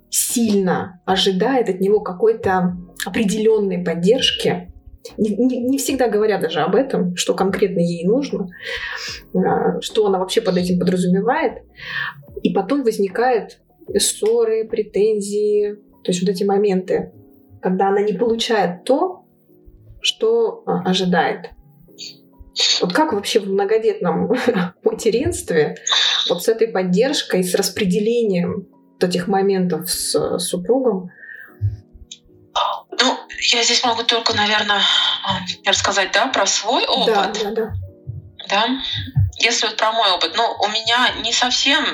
[SPEAKER 2] сильно ожидает от него какой-то определенной поддержки, не, не, не всегда говорят даже об этом, что конкретно ей нужно, а, что она вообще под этим подразумевает. И потом возникают ссоры, претензии, то есть вот эти моменты, когда она не получает то, что а, ожидает. Вот как вообще в многодетном материнстве вот с этой поддержкой, с распределением вот этих моментов с супругом?
[SPEAKER 3] Ну, я здесь могу только, наверное, рассказать, да, про свой опыт.
[SPEAKER 2] Да, да, да.
[SPEAKER 3] Да? Если вот про мой опыт, ну, у меня не совсем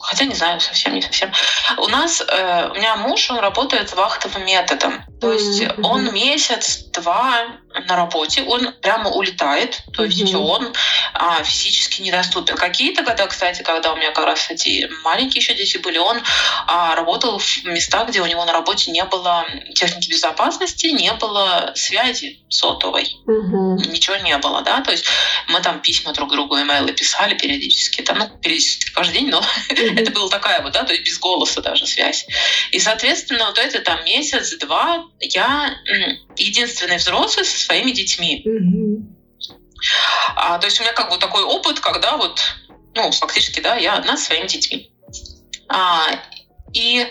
[SPEAKER 3] хотя не знаю, совсем не совсем. У нас, э, у меня муж, он работает вахтовым методом. То есть mm-hmm. он месяц-два на работе, он прямо улетает, то есть все, он а, физически недоступен. Какие-то года, кстати, когда у меня как раз эти маленькие еще дети были, он а, работал в местах, где у него на работе не было техники безопасности, не было связи сотовой,
[SPEAKER 2] mm-hmm.
[SPEAKER 3] ничего не было, да, то есть мы там письма друг другу, имейлы писали периодически, там, ну, периодически каждый день, но mm-hmm. это была такая вот, да, то есть без голоса даже связь. И, соответственно, вот это там месяц-два я единственный взрослый со своими детьми.
[SPEAKER 2] Mm-hmm.
[SPEAKER 3] А, то есть у меня как бы такой опыт, когда вот, ну, фактически, да, я одна со своими детьми. А, и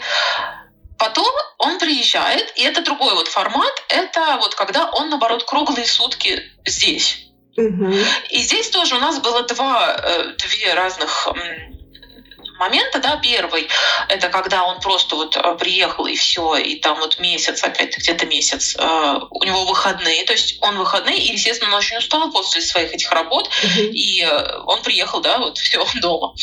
[SPEAKER 3] потом он приезжает, и это другой вот формат, это вот когда он, наоборот, круглые сутки здесь.
[SPEAKER 2] Mm-hmm.
[SPEAKER 3] И здесь тоже у нас было два, э, две разных момента, да, первый, это когда он просто вот э, приехал и все, и там вот месяц, опять где-то месяц, э, у него выходные, то есть он выходные, и, естественно, он очень устал после своих этих работ,
[SPEAKER 2] uh-huh.
[SPEAKER 3] и э, он приехал, да, вот все, дома.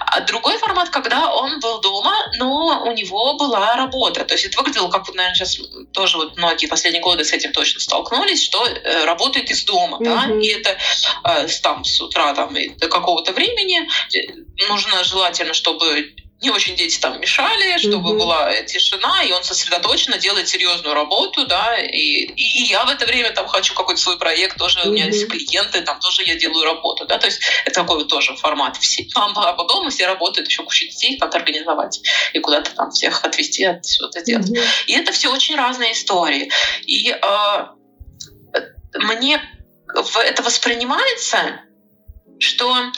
[SPEAKER 3] А другой формат, когда он был дома, но у него была работа, то есть это выглядело, как вот, наверное, сейчас тоже вот многие последние годы с этим точно столкнулись, что э, работает из дома, uh-huh. да, и это э, там с утра там до какого-то времени нужно желательно, чтобы не очень дети там мешали, чтобы mm-hmm. была тишина, и он сосредоточенно делает серьезную работу, да, и, и, и я в это время там хочу какой-то свой проект, тоже mm-hmm. у меня есть клиенты, там тоже я делаю работу, да, то есть это такой вот тоже формат. Все, мама, папа дома, все работают, еще куча детей надо организовать и куда-то там всех отвезти, от что-то делать. Mm-hmm. И это все очень разные истории. И э, мне это воспринимается, что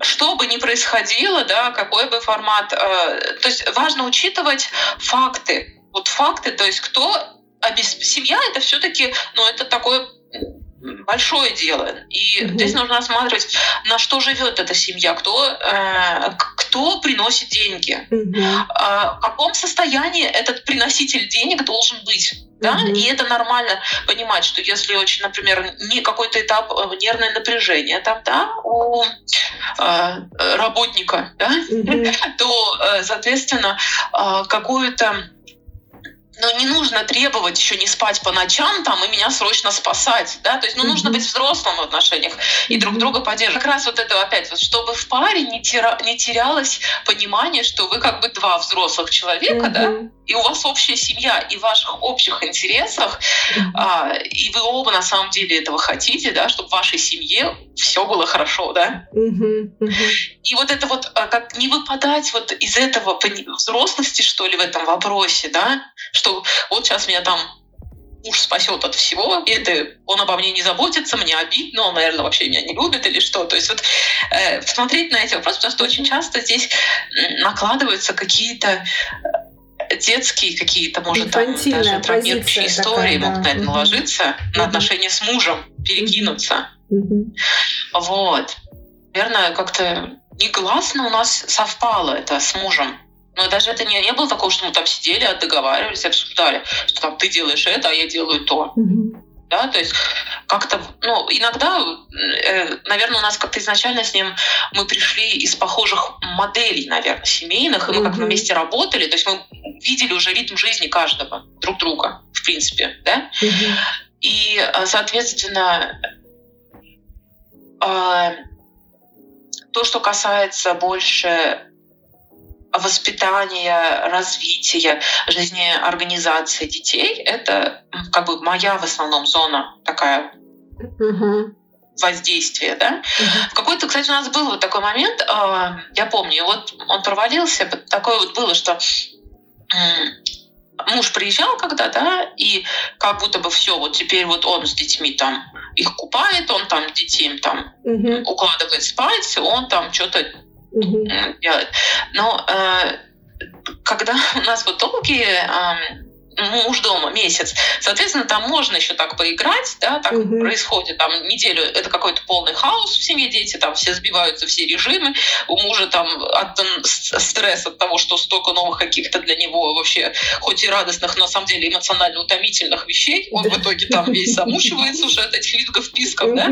[SPEAKER 3] что бы ни происходило, да, какой бы формат, э, то есть важно учитывать факты. Вот факты, то есть кто обесп... семья это все-таки, ну это такое большое дело. И mm-hmm. здесь нужно осматривать, на что живет эта семья, кто, э, кто приносит деньги,
[SPEAKER 2] mm-hmm.
[SPEAKER 3] э, в каком состоянии этот приноситель денег должен быть. Да? Mm-hmm. И это нормально понимать, что если очень, например, не какой-то этап э, нервное напряжение там, да, у э, работника, да, mm-hmm. то, э, соответственно, э, какую-то но не нужно требовать еще не спать по ночам там и меня срочно спасать, да, то есть, ну, нужно быть взрослым в отношениях и друг друга поддерживать. Как раз вот это опять, вот, чтобы в паре не, тера, не терялось понимание, что вы как бы два взрослых человека, да, и у вас общая семья, и в ваших общих интересах, а, и вы оба на самом деле этого хотите, да, чтобы в вашей семье все было хорошо, да. И вот это вот, а, как не выпадать вот из этого взрослости, что ли, в этом вопросе, да, что вот сейчас меня там муж спасет от всего, и это он обо мне не заботится, мне обидно, он, наверное, вообще меня не любит или что. То есть вот э, смотреть на эти вопросы, потому что очень часто здесь накладываются какие-то э, детские какие-то, может, там даже травмирующие истории такая, могут на это угу. наложиться, угу. на отношения с мужем, перекинуться. Угу. Вот. Наверное, как-то негласно у нас совпало это с мужем. Но даже это не, не было такого, что мы там сидели, договаривались, обсуждали, что там ты делаешь это, а я делаю то. Mm-hmm. Да, то есть как-то, ну, иногда, э, наверное, у нас как-то изначально с ним мы пришли из похожих моделей, наверное, семейных, и мы mm-hmm. как вместе работали, то есть мы видели уже ритм жизни каждого, друг друга, в принципе, да. Mm-hmm. И, э, соответственно, э, то, что касается больше воспитания, развития, жизнеорганизации детей, это как бы моя в основном зона такая угу. воздействия, да. Угу. В какой-то, кстати, у нас был вот такой момент, э, я помню, вот он провалился, такое вот было, что муж приезжал когда, да, и как будто бы все, вот теперь вот он с детьми там их купает, он там детей там угу. укладывает спать, он там что-то угу. делать. Но э, когда у нас вот долгие э, муж дома месяц. Соответственно, там можно еще так поиграть, да, так угу. происходит. Там неделю это какой-то полный хаос в семье, дети там все сбиваются, все режимы. У мужа там от, стресс от того, что столько новых каких-то для него вообще, хоть и радостных, но на самом деле эмоционально утомительных вещей. Он в итоге там весь замучивается уже от этих видов списков, да.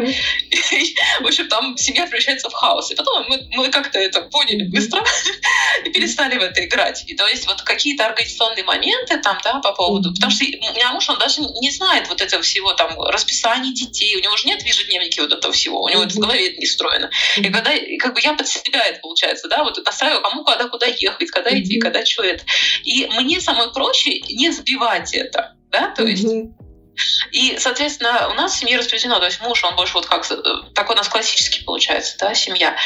[SPEAKER 3] В общем, там семья превращается в хаос. И потом мы, мы как-то это поняли быстро и перестали в это играть. И то есть вот какие-то организационные моменты там, да, по поводу. Потому что у меня муж, он даже не знает вот этого всего, там, расписания детей, у него же нет в ежедневнике вот этого всего, у него это в голове это не встроено. И когда, как бы я под себя это получается, да, вот настраиваю, кому когда куда ехать, когда идти, когда что это. И мне самое проще не сбивать это, да, то есть и, соответственно, у нас в семье распределено, то есть муж, он больше вот как, э, такой у нас классический получается, да, семья.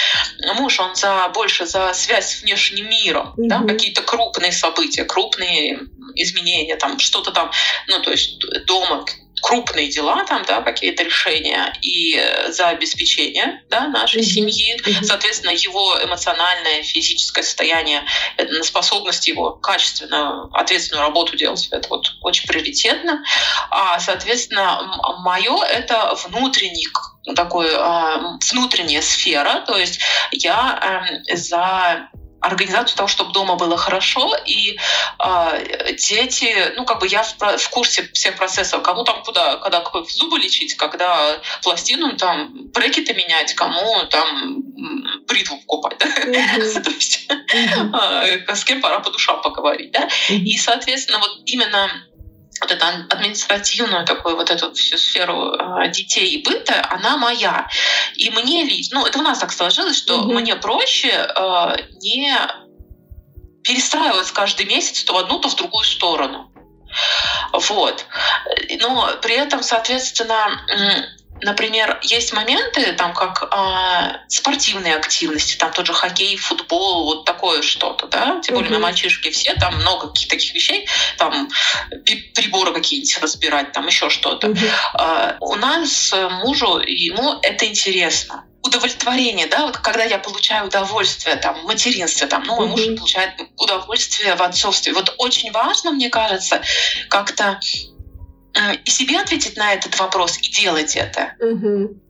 [SPEAKER 3] Муж, он за, больше за связь с внешним миром, mm-hmm. да, какие-то крупные события, крупные изменения, там что-то там, ну, то есть дома крупные дела, там, да, какие-то решения, и за обеспечение да, нашей mm-hmm. семьи, mm-hmm. соответственно, его эмоциональное, физическое состояние, способность его качественную, ответственную работу делать, это вот очень приоритетно. А, соответственно, мое это внутренний такой э, внутренняя сфера, то есть я э, за организацию того, чтобы дома было хорошо, и э, дети, ну, как бы я в, в курсе всех процессов, кому там куда, когда зубы лечить, когда пластину там брекеты менять, кому там бритву покупать, да? То есть а, с кем пора по душам поговорить, да? И, соответственно, вот именно вот эту административную такую вот эту всю сферу э, детей и быта, она моя. И мне лично, ну это у нас так сложилось, что mm-hmm. мне проще э, не перестраиваться каждый месяц то в одну, то в другую сторону. Вот. Но при этом, соответственно, Например, есть моменты, там, как э, спортивные активности, там тот же хоккей, футбол, вот такое что-то, да, тем более uh-huh. мальчишки все, там много каких-то таких вещей, там приборы какие-нибудь разбирать, там еще что-то. Uh-huh. Э, у нас мужу, ему это интересно удовлетворение, да, вот когда я получаю удовольствие там в материнстве, там, ну, мой муж получает удовольствие в отцовстве. Вот очень важно, мне кажется, как-то Э, и себе ответить на этот вопрос и делать это. Угу.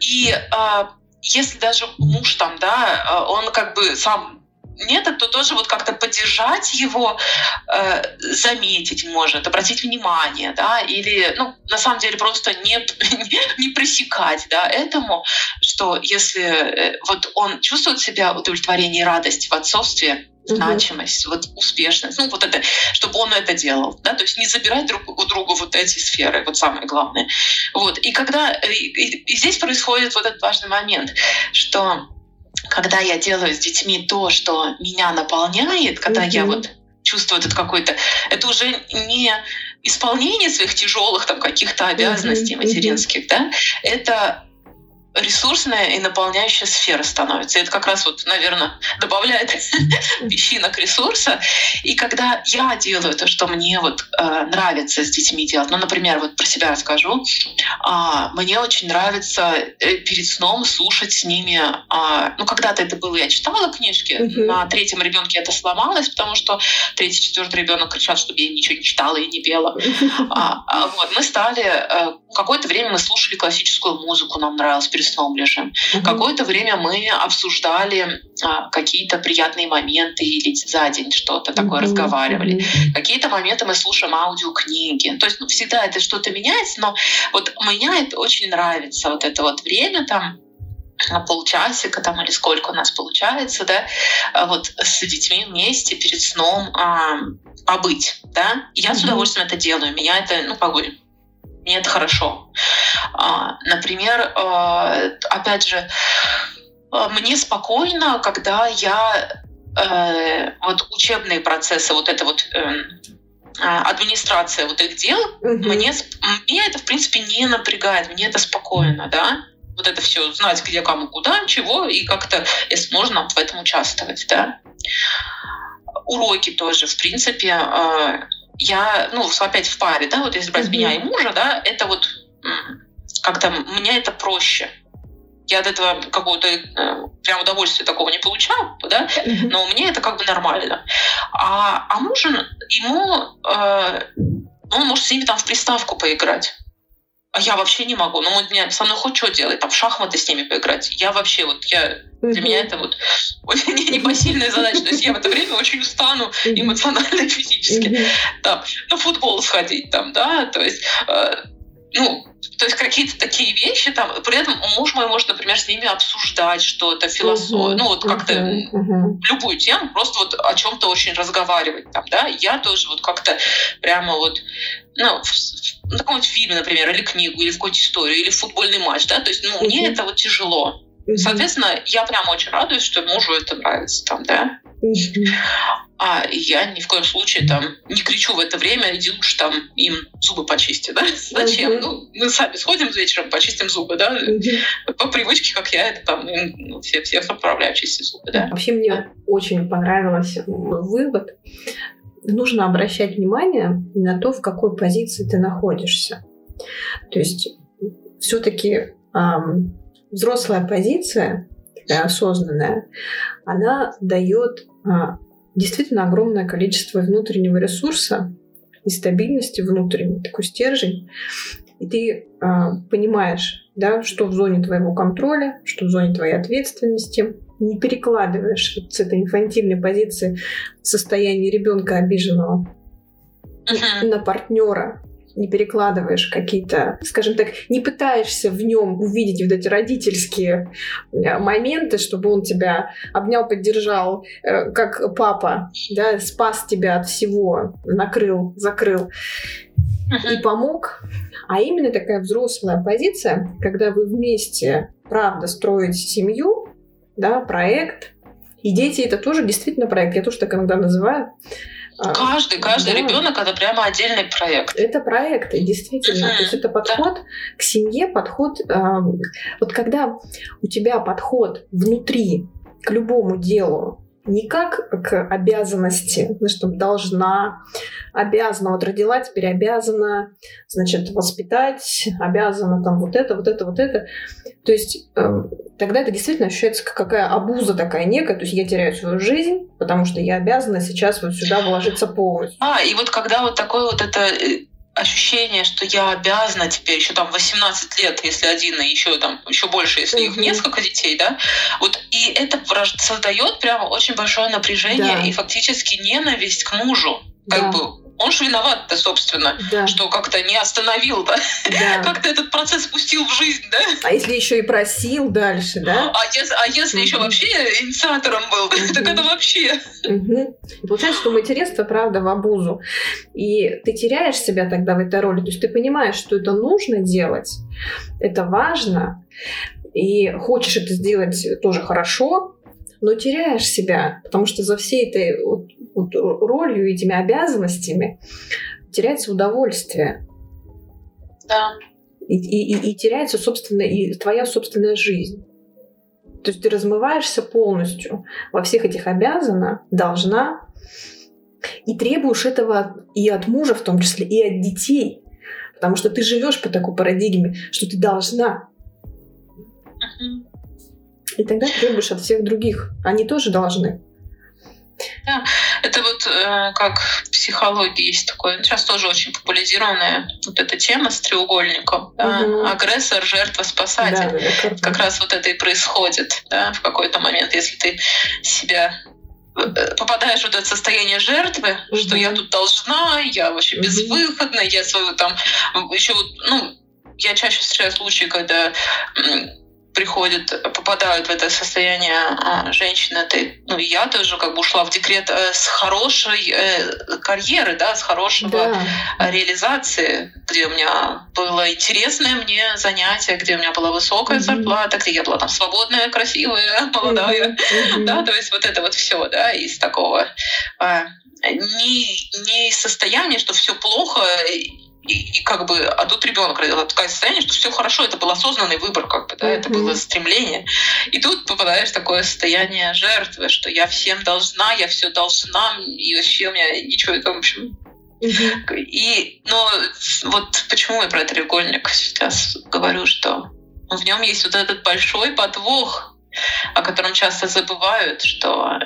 [SPEAKER 3] И э, если даже муж там, да, а, он как бы сам нет, то тоже вот как-то поддержать его, э, заметить может, обратить внимание, да, или, ну, на самом деле просто не, не пресекать, да, этому, что если э, вот он чувствует себя удовлетворение и радость в отцовстве, значимость, вот успешность, ну вот это, чтобы он это делал, да, то есть не забирать друг у друга вот эти сферы, вот самое главное. Вот, и когда, и, и здесь происходит вот этот важный момент, что когда я делаю с детьми то, что меня наполняет, когда mm-hmm. я вот чувствую этот какой-то, это уже не исполнение своих тяжелых там каких-то обязанностей mm-hmm. материнских, да, это ресурсная и наполняющая сфера становится. И это как раз вот, наверное, добавляет песчинок ресурса. И когда я делаю то, что мне вот э, нравится с детьми делать, ну, например, вот про себя расскажу, э, мне очень нравится э, перед сном слушать с ними, э, ну, когда-то это было, я читала книжки, uh-huh. на третьем ребенке это сломалось, потому что третий, четвертый ребенок кричат, чтобы я ничего не читала и не пела. А, а, вот, мы стали, э, какое-то время мы слушали классическую музыку, нам нравилось перед сном лежим. Угу. Какое-то время мы обсуждали а, какие-то приятные моменты или за день что-то такое угу. разговаривали. Угу. Какие-то моменты мы слушаем аудиокниги. То есть ну, всегда это что-то меняется, но вот меня это очень нравится, вот это вот время там на полчасика там или сколько у нас получается, да, а вот с детьми вместе перед сном а, побыть, да. Я mm-hmm. с удовольствием это делаю. Меня это, ну, как мне это хорошо. А, например, а, опять же, а, мне спокойно, когда я э, вот учебные процессы, вот это вот эм, администрация вот их дел, угу. мне, мне это, в принципе, не напрягает, мне это спокойно, да, вот это все знать, где, кому, куда, чего, и как-то, если можно, в этом участвовать, да. Уроки тоже, в принципе, я, ну, опять в паре, да, вот если брать mm-hmm. меня и мужа, да, это вот как-то мне это проще. Я от этого какого-то э, прям удовольствия такого не получаю, да, mm-hmm. но мне это как бы нормально. А, а муж, ему, э, он может с ними там в приставку поиграть. А я вообще не могу. Ну, вот меня со мной хоть что делать, там в шахматы с ними поиграть. Я вообще вот, я, для меня это вот очень непосильная задача. То есть я в это время очень устану эмоционально и физически. Там, на футбол сходить там, да, то есть, э, ну, то есть какие-то такие вещи там, при этом муж мой может, например, с ними обсуждать что-то, философию, uh-huh, ну вот как-то uh-huh, uh-huh. любую тему, просто вот о чем-то очень разговаривать там, да, я тоже вот как-то прямо вот, ну, в, в каком-нибудь фильме, например, или книгу, или в какую-то историю, или футбольный матч, да, то есть, ну, uh-huh. мне это вот тяжело. Uh-huh. Соответственно, я прямо очень радуюсь, что мужу это нравится там, да. А я ни в коем случае там не кричу в это время, иди лучше там им зубы почисти, да? Зачем? Uh-huh. Ну, мы сами сходим вечером, почистим зубы, да? Uh-huh. По привычке, как я это там, ну, все, всех отправляю чистить зубы, да.
[SPEAKER 2] Вообще мне очень понравился вывод. Нужно обращать внимание на то, в какой позиции ты находишься. То есть все-таки эм, взрослая позиция, такая осознанная, она дает а, действительно огромное количество внутреннего ресурса и стабильности внутренней, такой стержень. И ты э, понимаешь, да, что в зоне твоего контроля, что в зоне твоей ответственности. Не перекладываешь с этой инфантильной позиции состояние ребенка обиженного uh-huh. на партнера, не перекладываешь какие-то, скажем так, не пытаешься в нем увидеть вот эти родительские э, моменты, чтобы он тебя обнял, поддержал, э, как папа, да, спас тебя от всего, накрыл, закрыл и помог. А именно такая взрослая позиция, когда вы вместе, правда, строите семью, да, проект, и дети это тоже действительно проект, я тоже так иногда называю.
[SPEAKER 3] А, каждый, каждый да. ребенок это прямо отдельный проект.
[SPEAKER 2] Это проекты, действительно. Uh-huh. То есть это подход да. к семье, подход. Э, вот когда у тебя подход внутри к любому делу не как к обязанности, ну, что должна, обязана, вот родила, теперь обязана, значит, воспитать, обязана там вот это, вот это, вот это. То есть э, тогда это действительно ощущается как какая обуза такая некая, то есть я теряю свою жизнь, потому что я обязана сейчас вот сюда вложиться полностью.
[SPEAKER 3] А, и вот когда вот такое вот это э, ощущение, что я обязана теперь еще там 18 лет, если один, и еще там еще больше, если их несколько детей, да, вот и это создает прямо очень большое напряжение да. и фактически ненависть к мужу, как да. бы он же виноват-то, собственно, да. что как-то не остановил, да? да. как-то этот процесс спустил в жизнь, да?
[SPEAKER 2] А если еще и просил дальше, да?
[SPEAKER 3] А если, а если еще вообще инициатором был, так это вообще...
[SPEAKER 2] Получается, что материнство, правда, в обузу. И ты теряешь себя тогда в этой роли. То есть ты понимаешь, что это нужно делать, это важно, и хочешь это сделать тоже хорошо, но теряешь себя, потому что за всей этой вот, вот ролью, этими обязанностями теряется удовольствие.
[SPEAKER 3] Да.
[SPEAKER 2] И, и, и, теряется, собственно, и твоя собственная жизнь. То есть ты размываешься полностью во всех этих обязана, должна, и требуешь этого и от мужа в том числе, и от детей. Потому что ты живешь по такой парадигме, что ты должна. И тогда требуешь от всех других. Они тоже должны.
[SPEAKER 3] Да, это вот э, как в психологии есть такое, сейчас тоже очень популяризированная вот эта тема с треугольником. Да? Угу. Агрессор, жертва, спасатель. Да, да, как раз вот это и происходит да, в какой-то момент, если ты себя э, попадаешь в это состояние жертвы, угу. что я тут должна, я вообще безвыходна, я свою там еще вот, ну, я чаще встречаю случаи, когда приходят, попадают в это состояние а, женщины, это, ну, я тоже как бы ушла в декрет э, с хорошей э, карьеры, да, с хорошего да. реализации, где у меня было интересное мне занятие, где у меня была высокая mm-hmm. зарплата, где я была там свободная, красивая, молодая, mm-hmm. да, то есть вот это вот все, да, из такого э, не, не из состояния, что все плохо, и, и как бы, а тут ребенок родил такое состояние, что все хорошо, это был осознанный выбор, как бы, да, mm-hmm. это было стремление. И тут попадаешь в такое состояние жертвы, что я всем должна, я все должна, и вообще у меня ничего, это, в общем, mm-hmm. И, но вот почему я про треугольник сейчас говорю, что в нем есть вот этот большой подвох, о котором часто забывают, что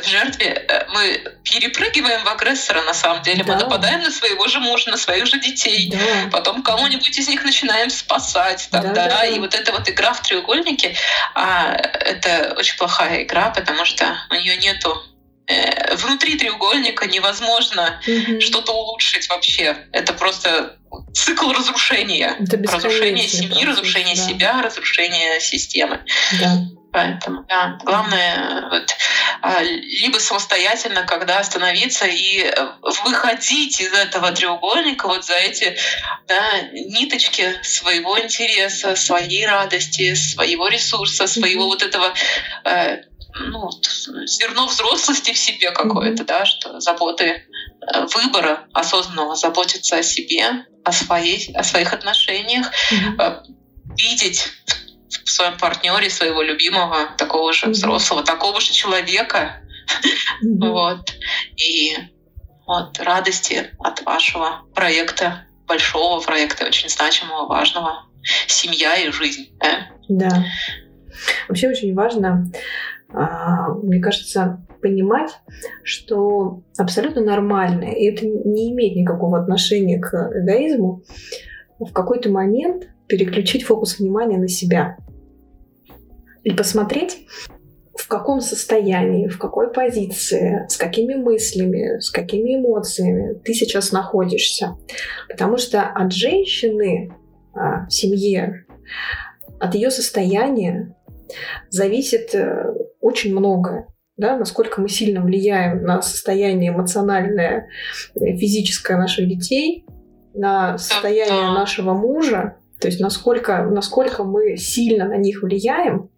[SPEAKER 3] в жертве э, мы перепрыгиваем в агрессора на самом деле. Да. Мы нападаем на своего же мужа, на своих же детей. Да. Потом кого-нибудь из них начинаем спасать. Тогда. Да, да, И вот эта вот игра в треугольнике, а, это очень плохая игра, потому что у нее нету э, внутри треугольника невозможно угу. что-то улучшить вообще. Это просто цикл разрушения. Это разрушение семьи, разрушение да. себя, разрушение системы. Да. Поэтому, да, главное вот, а, либо самостоятельно, когда остановиться и э, выходить из этого треугольника вот за эти да, ниточки своего интереса, своей радости, своего ресурса, своего mm-hmm. вот этого э, ну, зерно взрослости в себе какое-то, да, что заботы э, выбора осознанного заботиться о себе, о, своей, о своих отношениях, mm-hmm. видеть в своем партнере своего любимого, такого же взрослого, такого же человека. Вот. И вот радости от вашего проекта, большого проекта, очень значимого, важного. Семья и жизнь.
[SPEAKER 2] Да. да. Вообще очень важно, а, мне кажется, понимать, что абсолютно нормально, и это не имеет никакого отношения к эгоизму, в какой-то момент переключить фокус внимания на себя и посмотреть, в каком состоянии, в какой позиции, с какими мыслями, с какими эмоциями ты сейчас находишься. Потому что от женщины а, в семье, от ее состояния зависит э, очень многое. Да, насколько мы сильно влияем на состояние эмоциональное, э, физическое наших детей, на состояние нашего мужа, то есть насколько, насколько мы сильно на них влияем,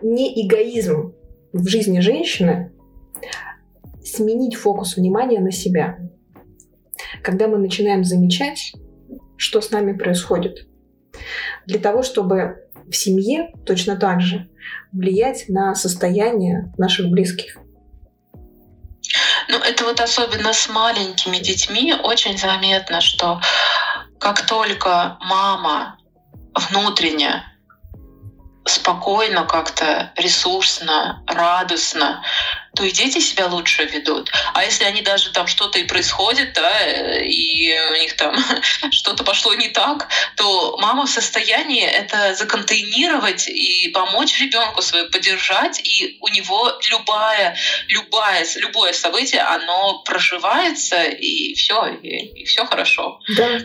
[SPEAKER 2] не эгоизм в жизни женщины сменить фокус внимания на себя. Когда мы начинаем замечать, что с нами происходит. Для того, чтобы в семье точно так же влиять на состояние наших близких.
[SPEAKER 3] Ну, это вот особенно с маленькими детьми очень заметно, что как только мама внутренне спокойно как-то, ресурсно, радостно, то и дети себя лучше ведут. А если они даже там что-то и происходит, да, и у них там что-то пошло не так, то мама в состоянии это законтейнировать и помочь ребенку свою поддержать, и у него любая, любая, любое событие, оно проживается, и все, и, и все хорошо.
[SPEAKER 2] Да.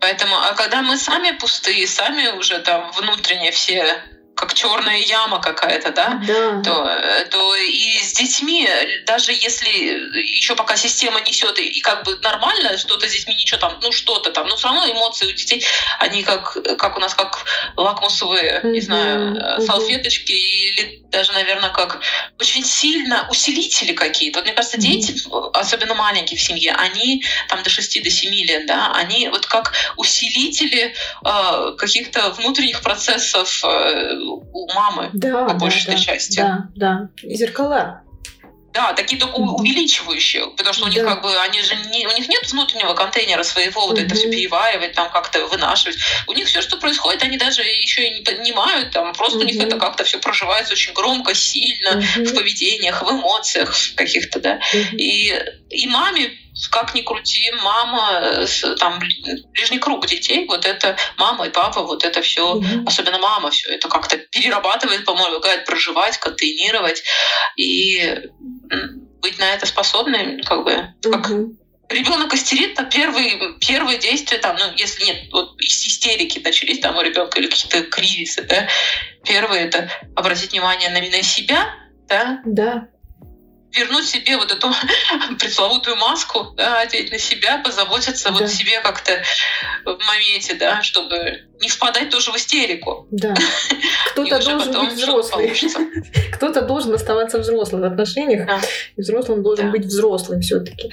[SPEAKER 3] Поэтому, а когда мы сами пустые, сами уже там внутренне все как черная яма какая-то, да,
[SPEAKER 2] да.
[SPEAKER 3] То, то и с детьми, даже если еще пока система несет и, как бы нормально, что-то с детьми ничего там, ну что-то там, но все равно эмоции у детей, они как, как у нас как лакмусовые, mm-hmm. не знаю, mm-hmm. салфеточки или даже, наверное, как очень сильно усилители какие-то. Вот мне кажется, mm-hmm. дети, особенно маленькие в семье, они там до 6 до 7 лет, да, они вот как усилители э, каких-то внутренних процессов э, у мамы
[SPEAKER 2] да,
[SPEAKER 3] по большей
[SPEAKER 2] да,
[SPEAKER 3] части.
[SPEAKER 2] Да, да. И зеркала.
[SPEAKER 3] Да, такие только mm-hmm. увеличивающие, потому что у них да. как бы они же не, у них нет внутреннего контейнера своего, вот mm-hmm. это все переваривать, там как-то вынашивать. У них все, что происходит, они даже еще и не понимают, там просто mm-hmm. у них это как-то все проживается очень громко, сильно mm-hmm. в поведениях, в эмоциях каких-то, да. Mm-hmm. И и маме как ни крути, мама, там, ближний круг детей, вот это мама и папа, вот это все, mm-hmm. особенно мама, все это как-то перерабатывает, помогает проживать, контейнировать и быть на это способной, как бы, mm-hmm. как ребенок истерит, то первые, первые действия, там, ну, если нет, вот истерики начались там у ребенка или какие-то кризисы, да, первое это обратить внимание на, на себя, да,
[SPEAKER 2] да
[SPEAKER 3] вернуть себе вот эту пресловутую маску, да, одеть на себя, позаботиться да. вот себе как-то в моменте, да, чтобы не впадать тоже в истерику.
[SPEAKER 2] Да. Кто-то должен быть взрослый. Кто-то должен оставаться взрослым в отношениях, да. и взрослым должен да. быть взрослым все-таки,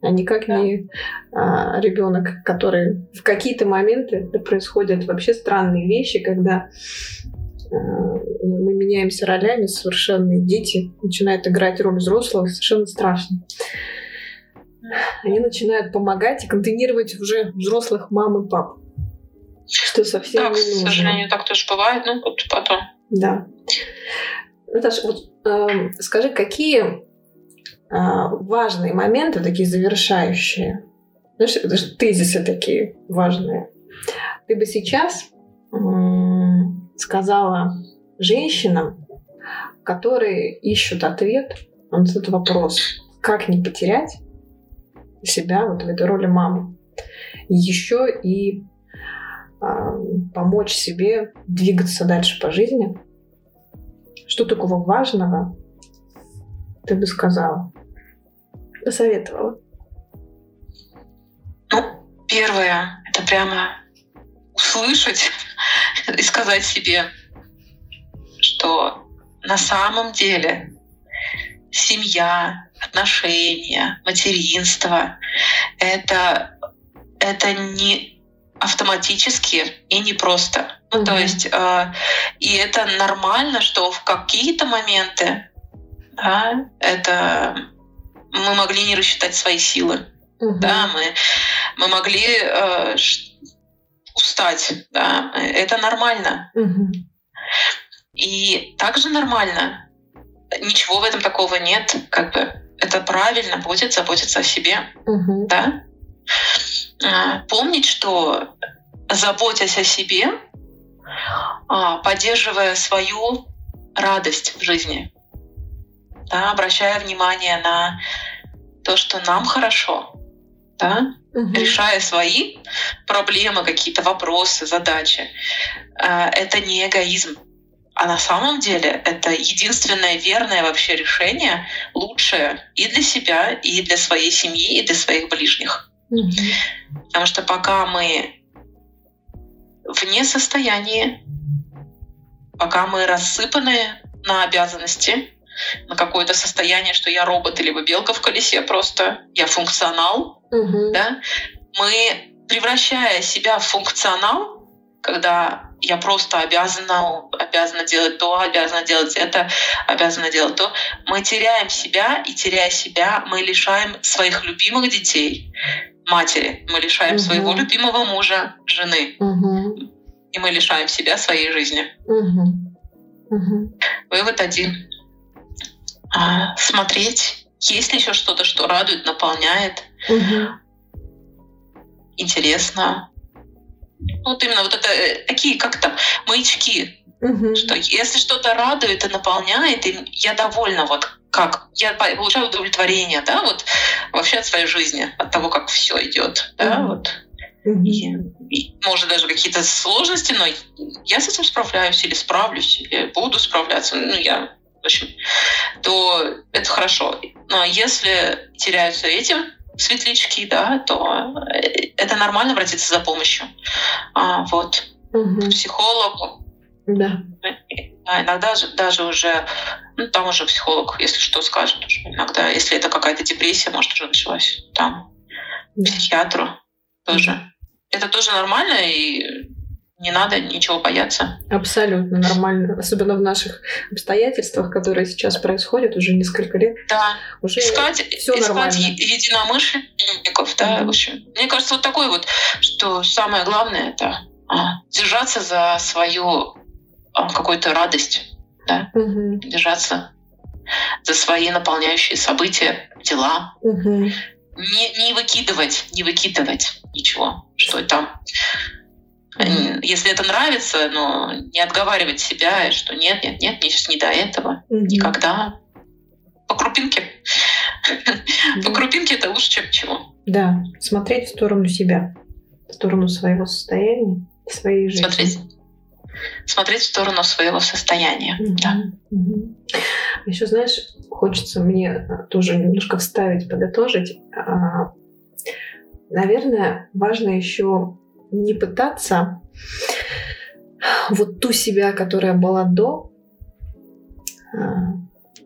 [SPEAKER 2] а никак да. не а, ребенок, который в какие-то моменты происходят вообще странные вещи, когда мы меняемся ролями, совершенные дети начинают играть роль взрослых, совершенно страшно. Они начинают помогать и контейнировать уже взрослых мам и пап. Что совсем
[SPEAKER 3] да,
[SPEAKER 2] не нужно.
[SPEAKER 3] к сожалению, так тоже бывает, ну вот потом.
[SPEAKER 2] Да. Наташа, вот э, скажи, какие э, важные моменты, такие завершающие, знаешь, тезисы такие важные, ты бы сейчас сказала женщинам, которые ищут ответ на этот вопрос, как не потерять себя вот в этой роли мамы. Еще и э, помочь себе двигаться дальше по жизни. Что такого важного ты бы сказала? Посоветовала?
[SPEAKER 3] Первое — это прямо услышать и сказать себе, что на самом деле семья, отношения, материнство — это, это не автоматически и не просто. Ну, mm-hmm. то есть, э, и это нормально, что в какие-то моменты да, это мы могли не рассчитать свои силы. Mm-hmm. Да, мы, мы могли э, устать, да, это нормально.
[SPEAKER 2] Угу.
[SPEAKER 3] И также нормально, ничего в этом такого нет, как бы это правильно будет заботиться о себе,
[SPEAKER 2] угу.
[SPEAKER 3] да. А, помнить, что заботясь о себе, а, поддерживая свою радость в жизни, да, обращая внимание на то, что нам хорошо, да, угу. решая свои проблемы, какие-то вопросы, задачи. Э, это не эгоизм. А на самом деле это единственное верное вообще решение, лучшее и для себя, и для своей семьи, и для своих ближних.
[SPEAKER 2] Угу.
[SPEAKER 3] Потому что пока мы вне состояния, пока мы рассыпаны на обязанности, на какое-то состояние, что я робот или белка в колесе просто, я функционал,
[SPEAKER 2] угу.
[SPEAKER 3] да, мы, превращая себя в функционал, когда я просто обязана, обязана делать то, обязана делать это, обязана делать то, мы теряем себя, и теряя себя, мы лишаем своих любимых детей, матери, мы лишаем угу. своего любимого мужа, жены,
[SPEAKER 2] угу.
[SPEAKER 3] и мы лишаем себя своей жизни.
[SPEAKER 2] Угу. Угу.
[SPEAKER 3] Вывод один. А, смотреть, есть ли еще что-то, что радует, наполняет,
[SPEAKER 2] Угу.
[SPEAKER 3] интересно. Вот именно вот это э, такие, как там, маячки,
[SPEAKER 2] Угу.
[SPEAKER 3] что если что-то радует и наполняет, и я довольна, вот как я по- получаю удовлетворение, да, вот вообще от своей жизни, от того, как все идет, да,
[SPEAKER 2] Мгм.
[SPEAKER 3] вот.
[SPEAKER 2] Угу.
[SPEAKER 3] И, и, может, даже какие-то сложности, но я с этим справляюсь или справлюсь, или буду справляться, ну, я, общем, то это хорошо. Но если теряются эти светлячки, да, то э, это нормально обратиться за помощью. А, вот,
[SPEAKER 2] Угу.
[SPEAKER 3] к психологу,
[SPEAKER 2] Да.
[SPEAKER 3] а иногда же даже уже, ну, там уже психолог, если что, скажет уже. Иногда, если это какая-то депрессия, может, уже началась, там,
[SPEAKER 2] Да.
[SPEAKER 3] психиатру тоже. Это тоже нормально, и не надо ничего бояться.
[SPEAKER 2] Абсолютно нормально. Особенно в наших обстоятельствах, которые сейчас происходят уже несколько лет.
[SPEAKER 3] Да,
[SPEAKER 2] Уже
[SPEAKER 3] искать,
[SPEAKER 2] всё
[SPEAKER 3] искать
[SPEAKER 2] нормально.
[SPEAKER 3] единомышленников, да,
[SPEAKER 2] Мгм.
[SPEAKER 3] в общем. Мне кажется, вот такой вот, что самое главное это а, держаться за свою а, какую-то радость, да,
[SPEAKER 2] Мгм.
[SPEAKER 3] держаться за свои наполняющие события, дела,
[SPEAKER 2] Мгм.
[SPEAKER 3] не, не выкидывать, не выкидывать ничего, что там.
[SPEAKER 2] Мгм.
[SPEAKER 3] Если это нравится, но не отговаривать себя, что нет, нет, нет, мне сейчас не до этого,
[SPEAKER 2] Мгм.
[SPEAKER 3] никогда. По крупинке. По
[SPEAKER 2] Да.
[SPEAKER 3] крупинке это лучше, чем ничего.
[SPEAKER 2] Да, смотреть в сторону себя, в сторону своего состояния, своей жизни.
[SPEAKER 3] Смотреть, смотреть в сторону своего состояния.
[SPEAKER 2] Мгм.
[SPEAKER 3] Да.
[SPEAKER 2] Мгм. Еще, знаешь, хочется мне а, тоже немножко вставить, подытожить. А, Наверное, важно еще не пытаться вот ту себя, которая была до а,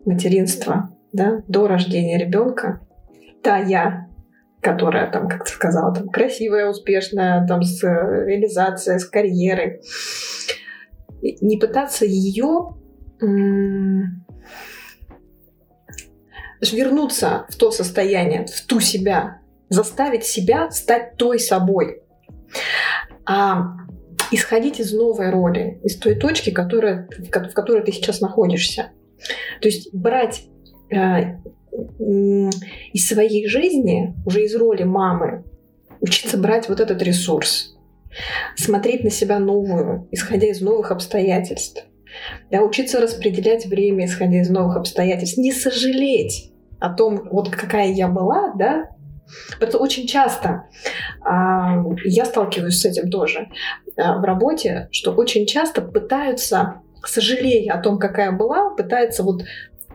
[SPEAKER 2] материнства, да, до рождения ребенка, та я, которая там, как ты сказала, там красивая, успешная, там с э, реализацией, с карьерой, не пытаться ее вернуться в то состояние, в ту себя, заставить себя стать той собой, а исходить из новой роли, из той точки, которая, в ко- в которой ты сейчас находишься. То есть брать э, из своей жизни, уже из роли мамы, учиться брать вот этот ресурс, смотреть на себя новую, исходя из новых обстоятельств. Да, учиться распределять время, исходя из новых обстоятельств. Не сожалеть о том, вот какая я была, да. Это очень часто а, я сталкиваюсь с этим тоже а, в работе, что очень часто пытаются, сожалея о том, какая была, пытаются вот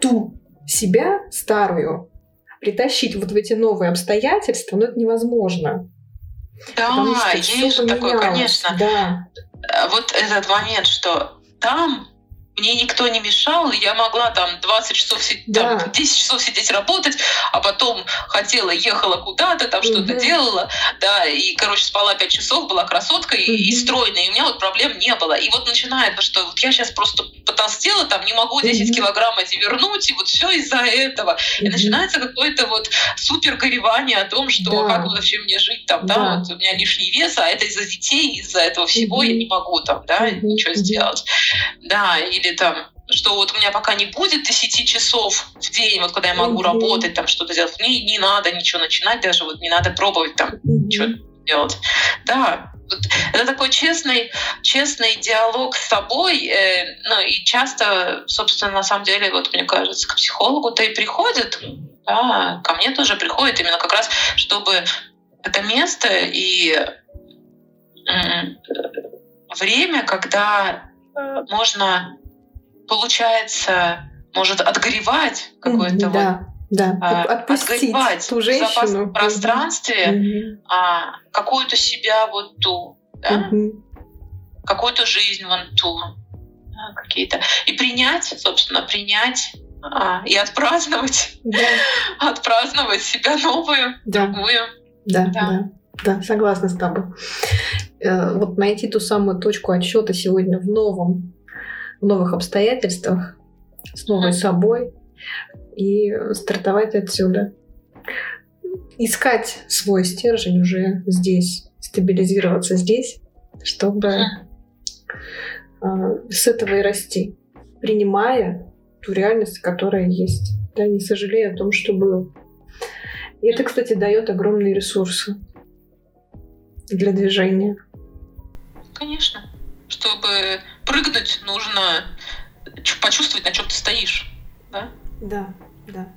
[SPEAKER 2] ту себя старую притащить вот в эти новые обстоятельства, но это невозможно.
[SPEAKER 3] Да, есть же такое, конечно.
[SPEAKER 2] Да.
[SPEAKER 3] А Вот этот момент, что там мне никто не мешал, и я могла там 20 часов сидеть,
[SPEAKER 2] Да.
[SPEAKER 3] там, 10 часов сидеть работать, а потом хотела, ехала куда-то, там что-то делала, да, и, короче, спала 5 часов, была красоткой и- и стройной, и у меня вот проблем не было. И вот начинает, что вот я сейчас просто потолстела, там не могу 10
[SPEAKER 2] Мгм.
[SPEAKER 3] килограмм эти вернуть, и вот все из-за этого. И
[SPEAKER 2] Мгм.
[SPEAKER 3] начинается какое-то вот супер горевание о том, что
[SPEAKER 2] Да.
[SPEAKER 3] как вообще мне жить там, да,
[SPEAKER 2] Да.
[SPEAKER 3] вот у меня лишний вес, а это из-за детей, из-за этого всего я
[SPEAKER 2] Мгм.
[SPEAKER 3] не могу там, да,
[SPEAKER 2] Мгм.
[SPEAKER 3] ничего
[SPEAKER 2] Мгм.
[SPEAKER 3] сделать. Да, или там что вот у меня пока не будет 10 часов в день, вот когда я могу
[SPEAKER 2] Мгм.
[SPEAKER 3] работать, там что-то делать, мне не надо ничего начинать даже, вот не надо пробовать там
[SPEAKER 2] Мгм.
[SPEAKER 3] ничего делать. Да, вот это такой честный, честный диалог с собой. э, ну и часто, собственно, на самом деле, вот мне кажется, к психологу-то и приходят, да, ко мне тоже приходят именно как раз, чтобы это место и м, время, когда э, можно, получается, может отгоревать какое-то вот
[SPEAKER 2] Да, да.
[SPEAKER 3] а,
[SPEAKER 2] Отпустить
[SPEAKER 3] отгоревать
[SPEAKER 2] ту
[SPEAKER 3] в безопасном
[SPEAKER 2] женщину.
[SPEAKER 3] пространстве
[SPEAKER 2] Мгм.
[SPEAKER 3] а, какую-то себя вот ту, да,
[SPEAKER 2] Мгм.
[SPEAKER 3] какую-то жизнь вон ту, да, какие-то. И принять, собственно, принять а, и отпраздновать,
[SPEAKER 2] Да,
[SPEAKER 3] отпраздновать себя новую,
[SPEAKER 2] да,
[SPEAKER 3] другую.
[SPEAKER 2] да,
[SPEAKER 3] Да.
[SPEAKER 2] да. Да, согласна с тобой. Э, Вот найти ту самую точку отсчета сегодня в новом, в новых обстоятельствах, с новой собой и стартовать отсюда. Искать свой стержень уже здесь, стабилизироваться здесь, чтобы э, с этого и расти, принимая ту реальность, которая есть, да, не сожалея о том, что было. И это, кстати, дает огромные ресурсы для движения.
[SPEAKER 3] Конечно. Чтобы прыгнуть, нужно почувствовать, на чем ты стоишь. Да?
[SPEAKER 2] Да, да.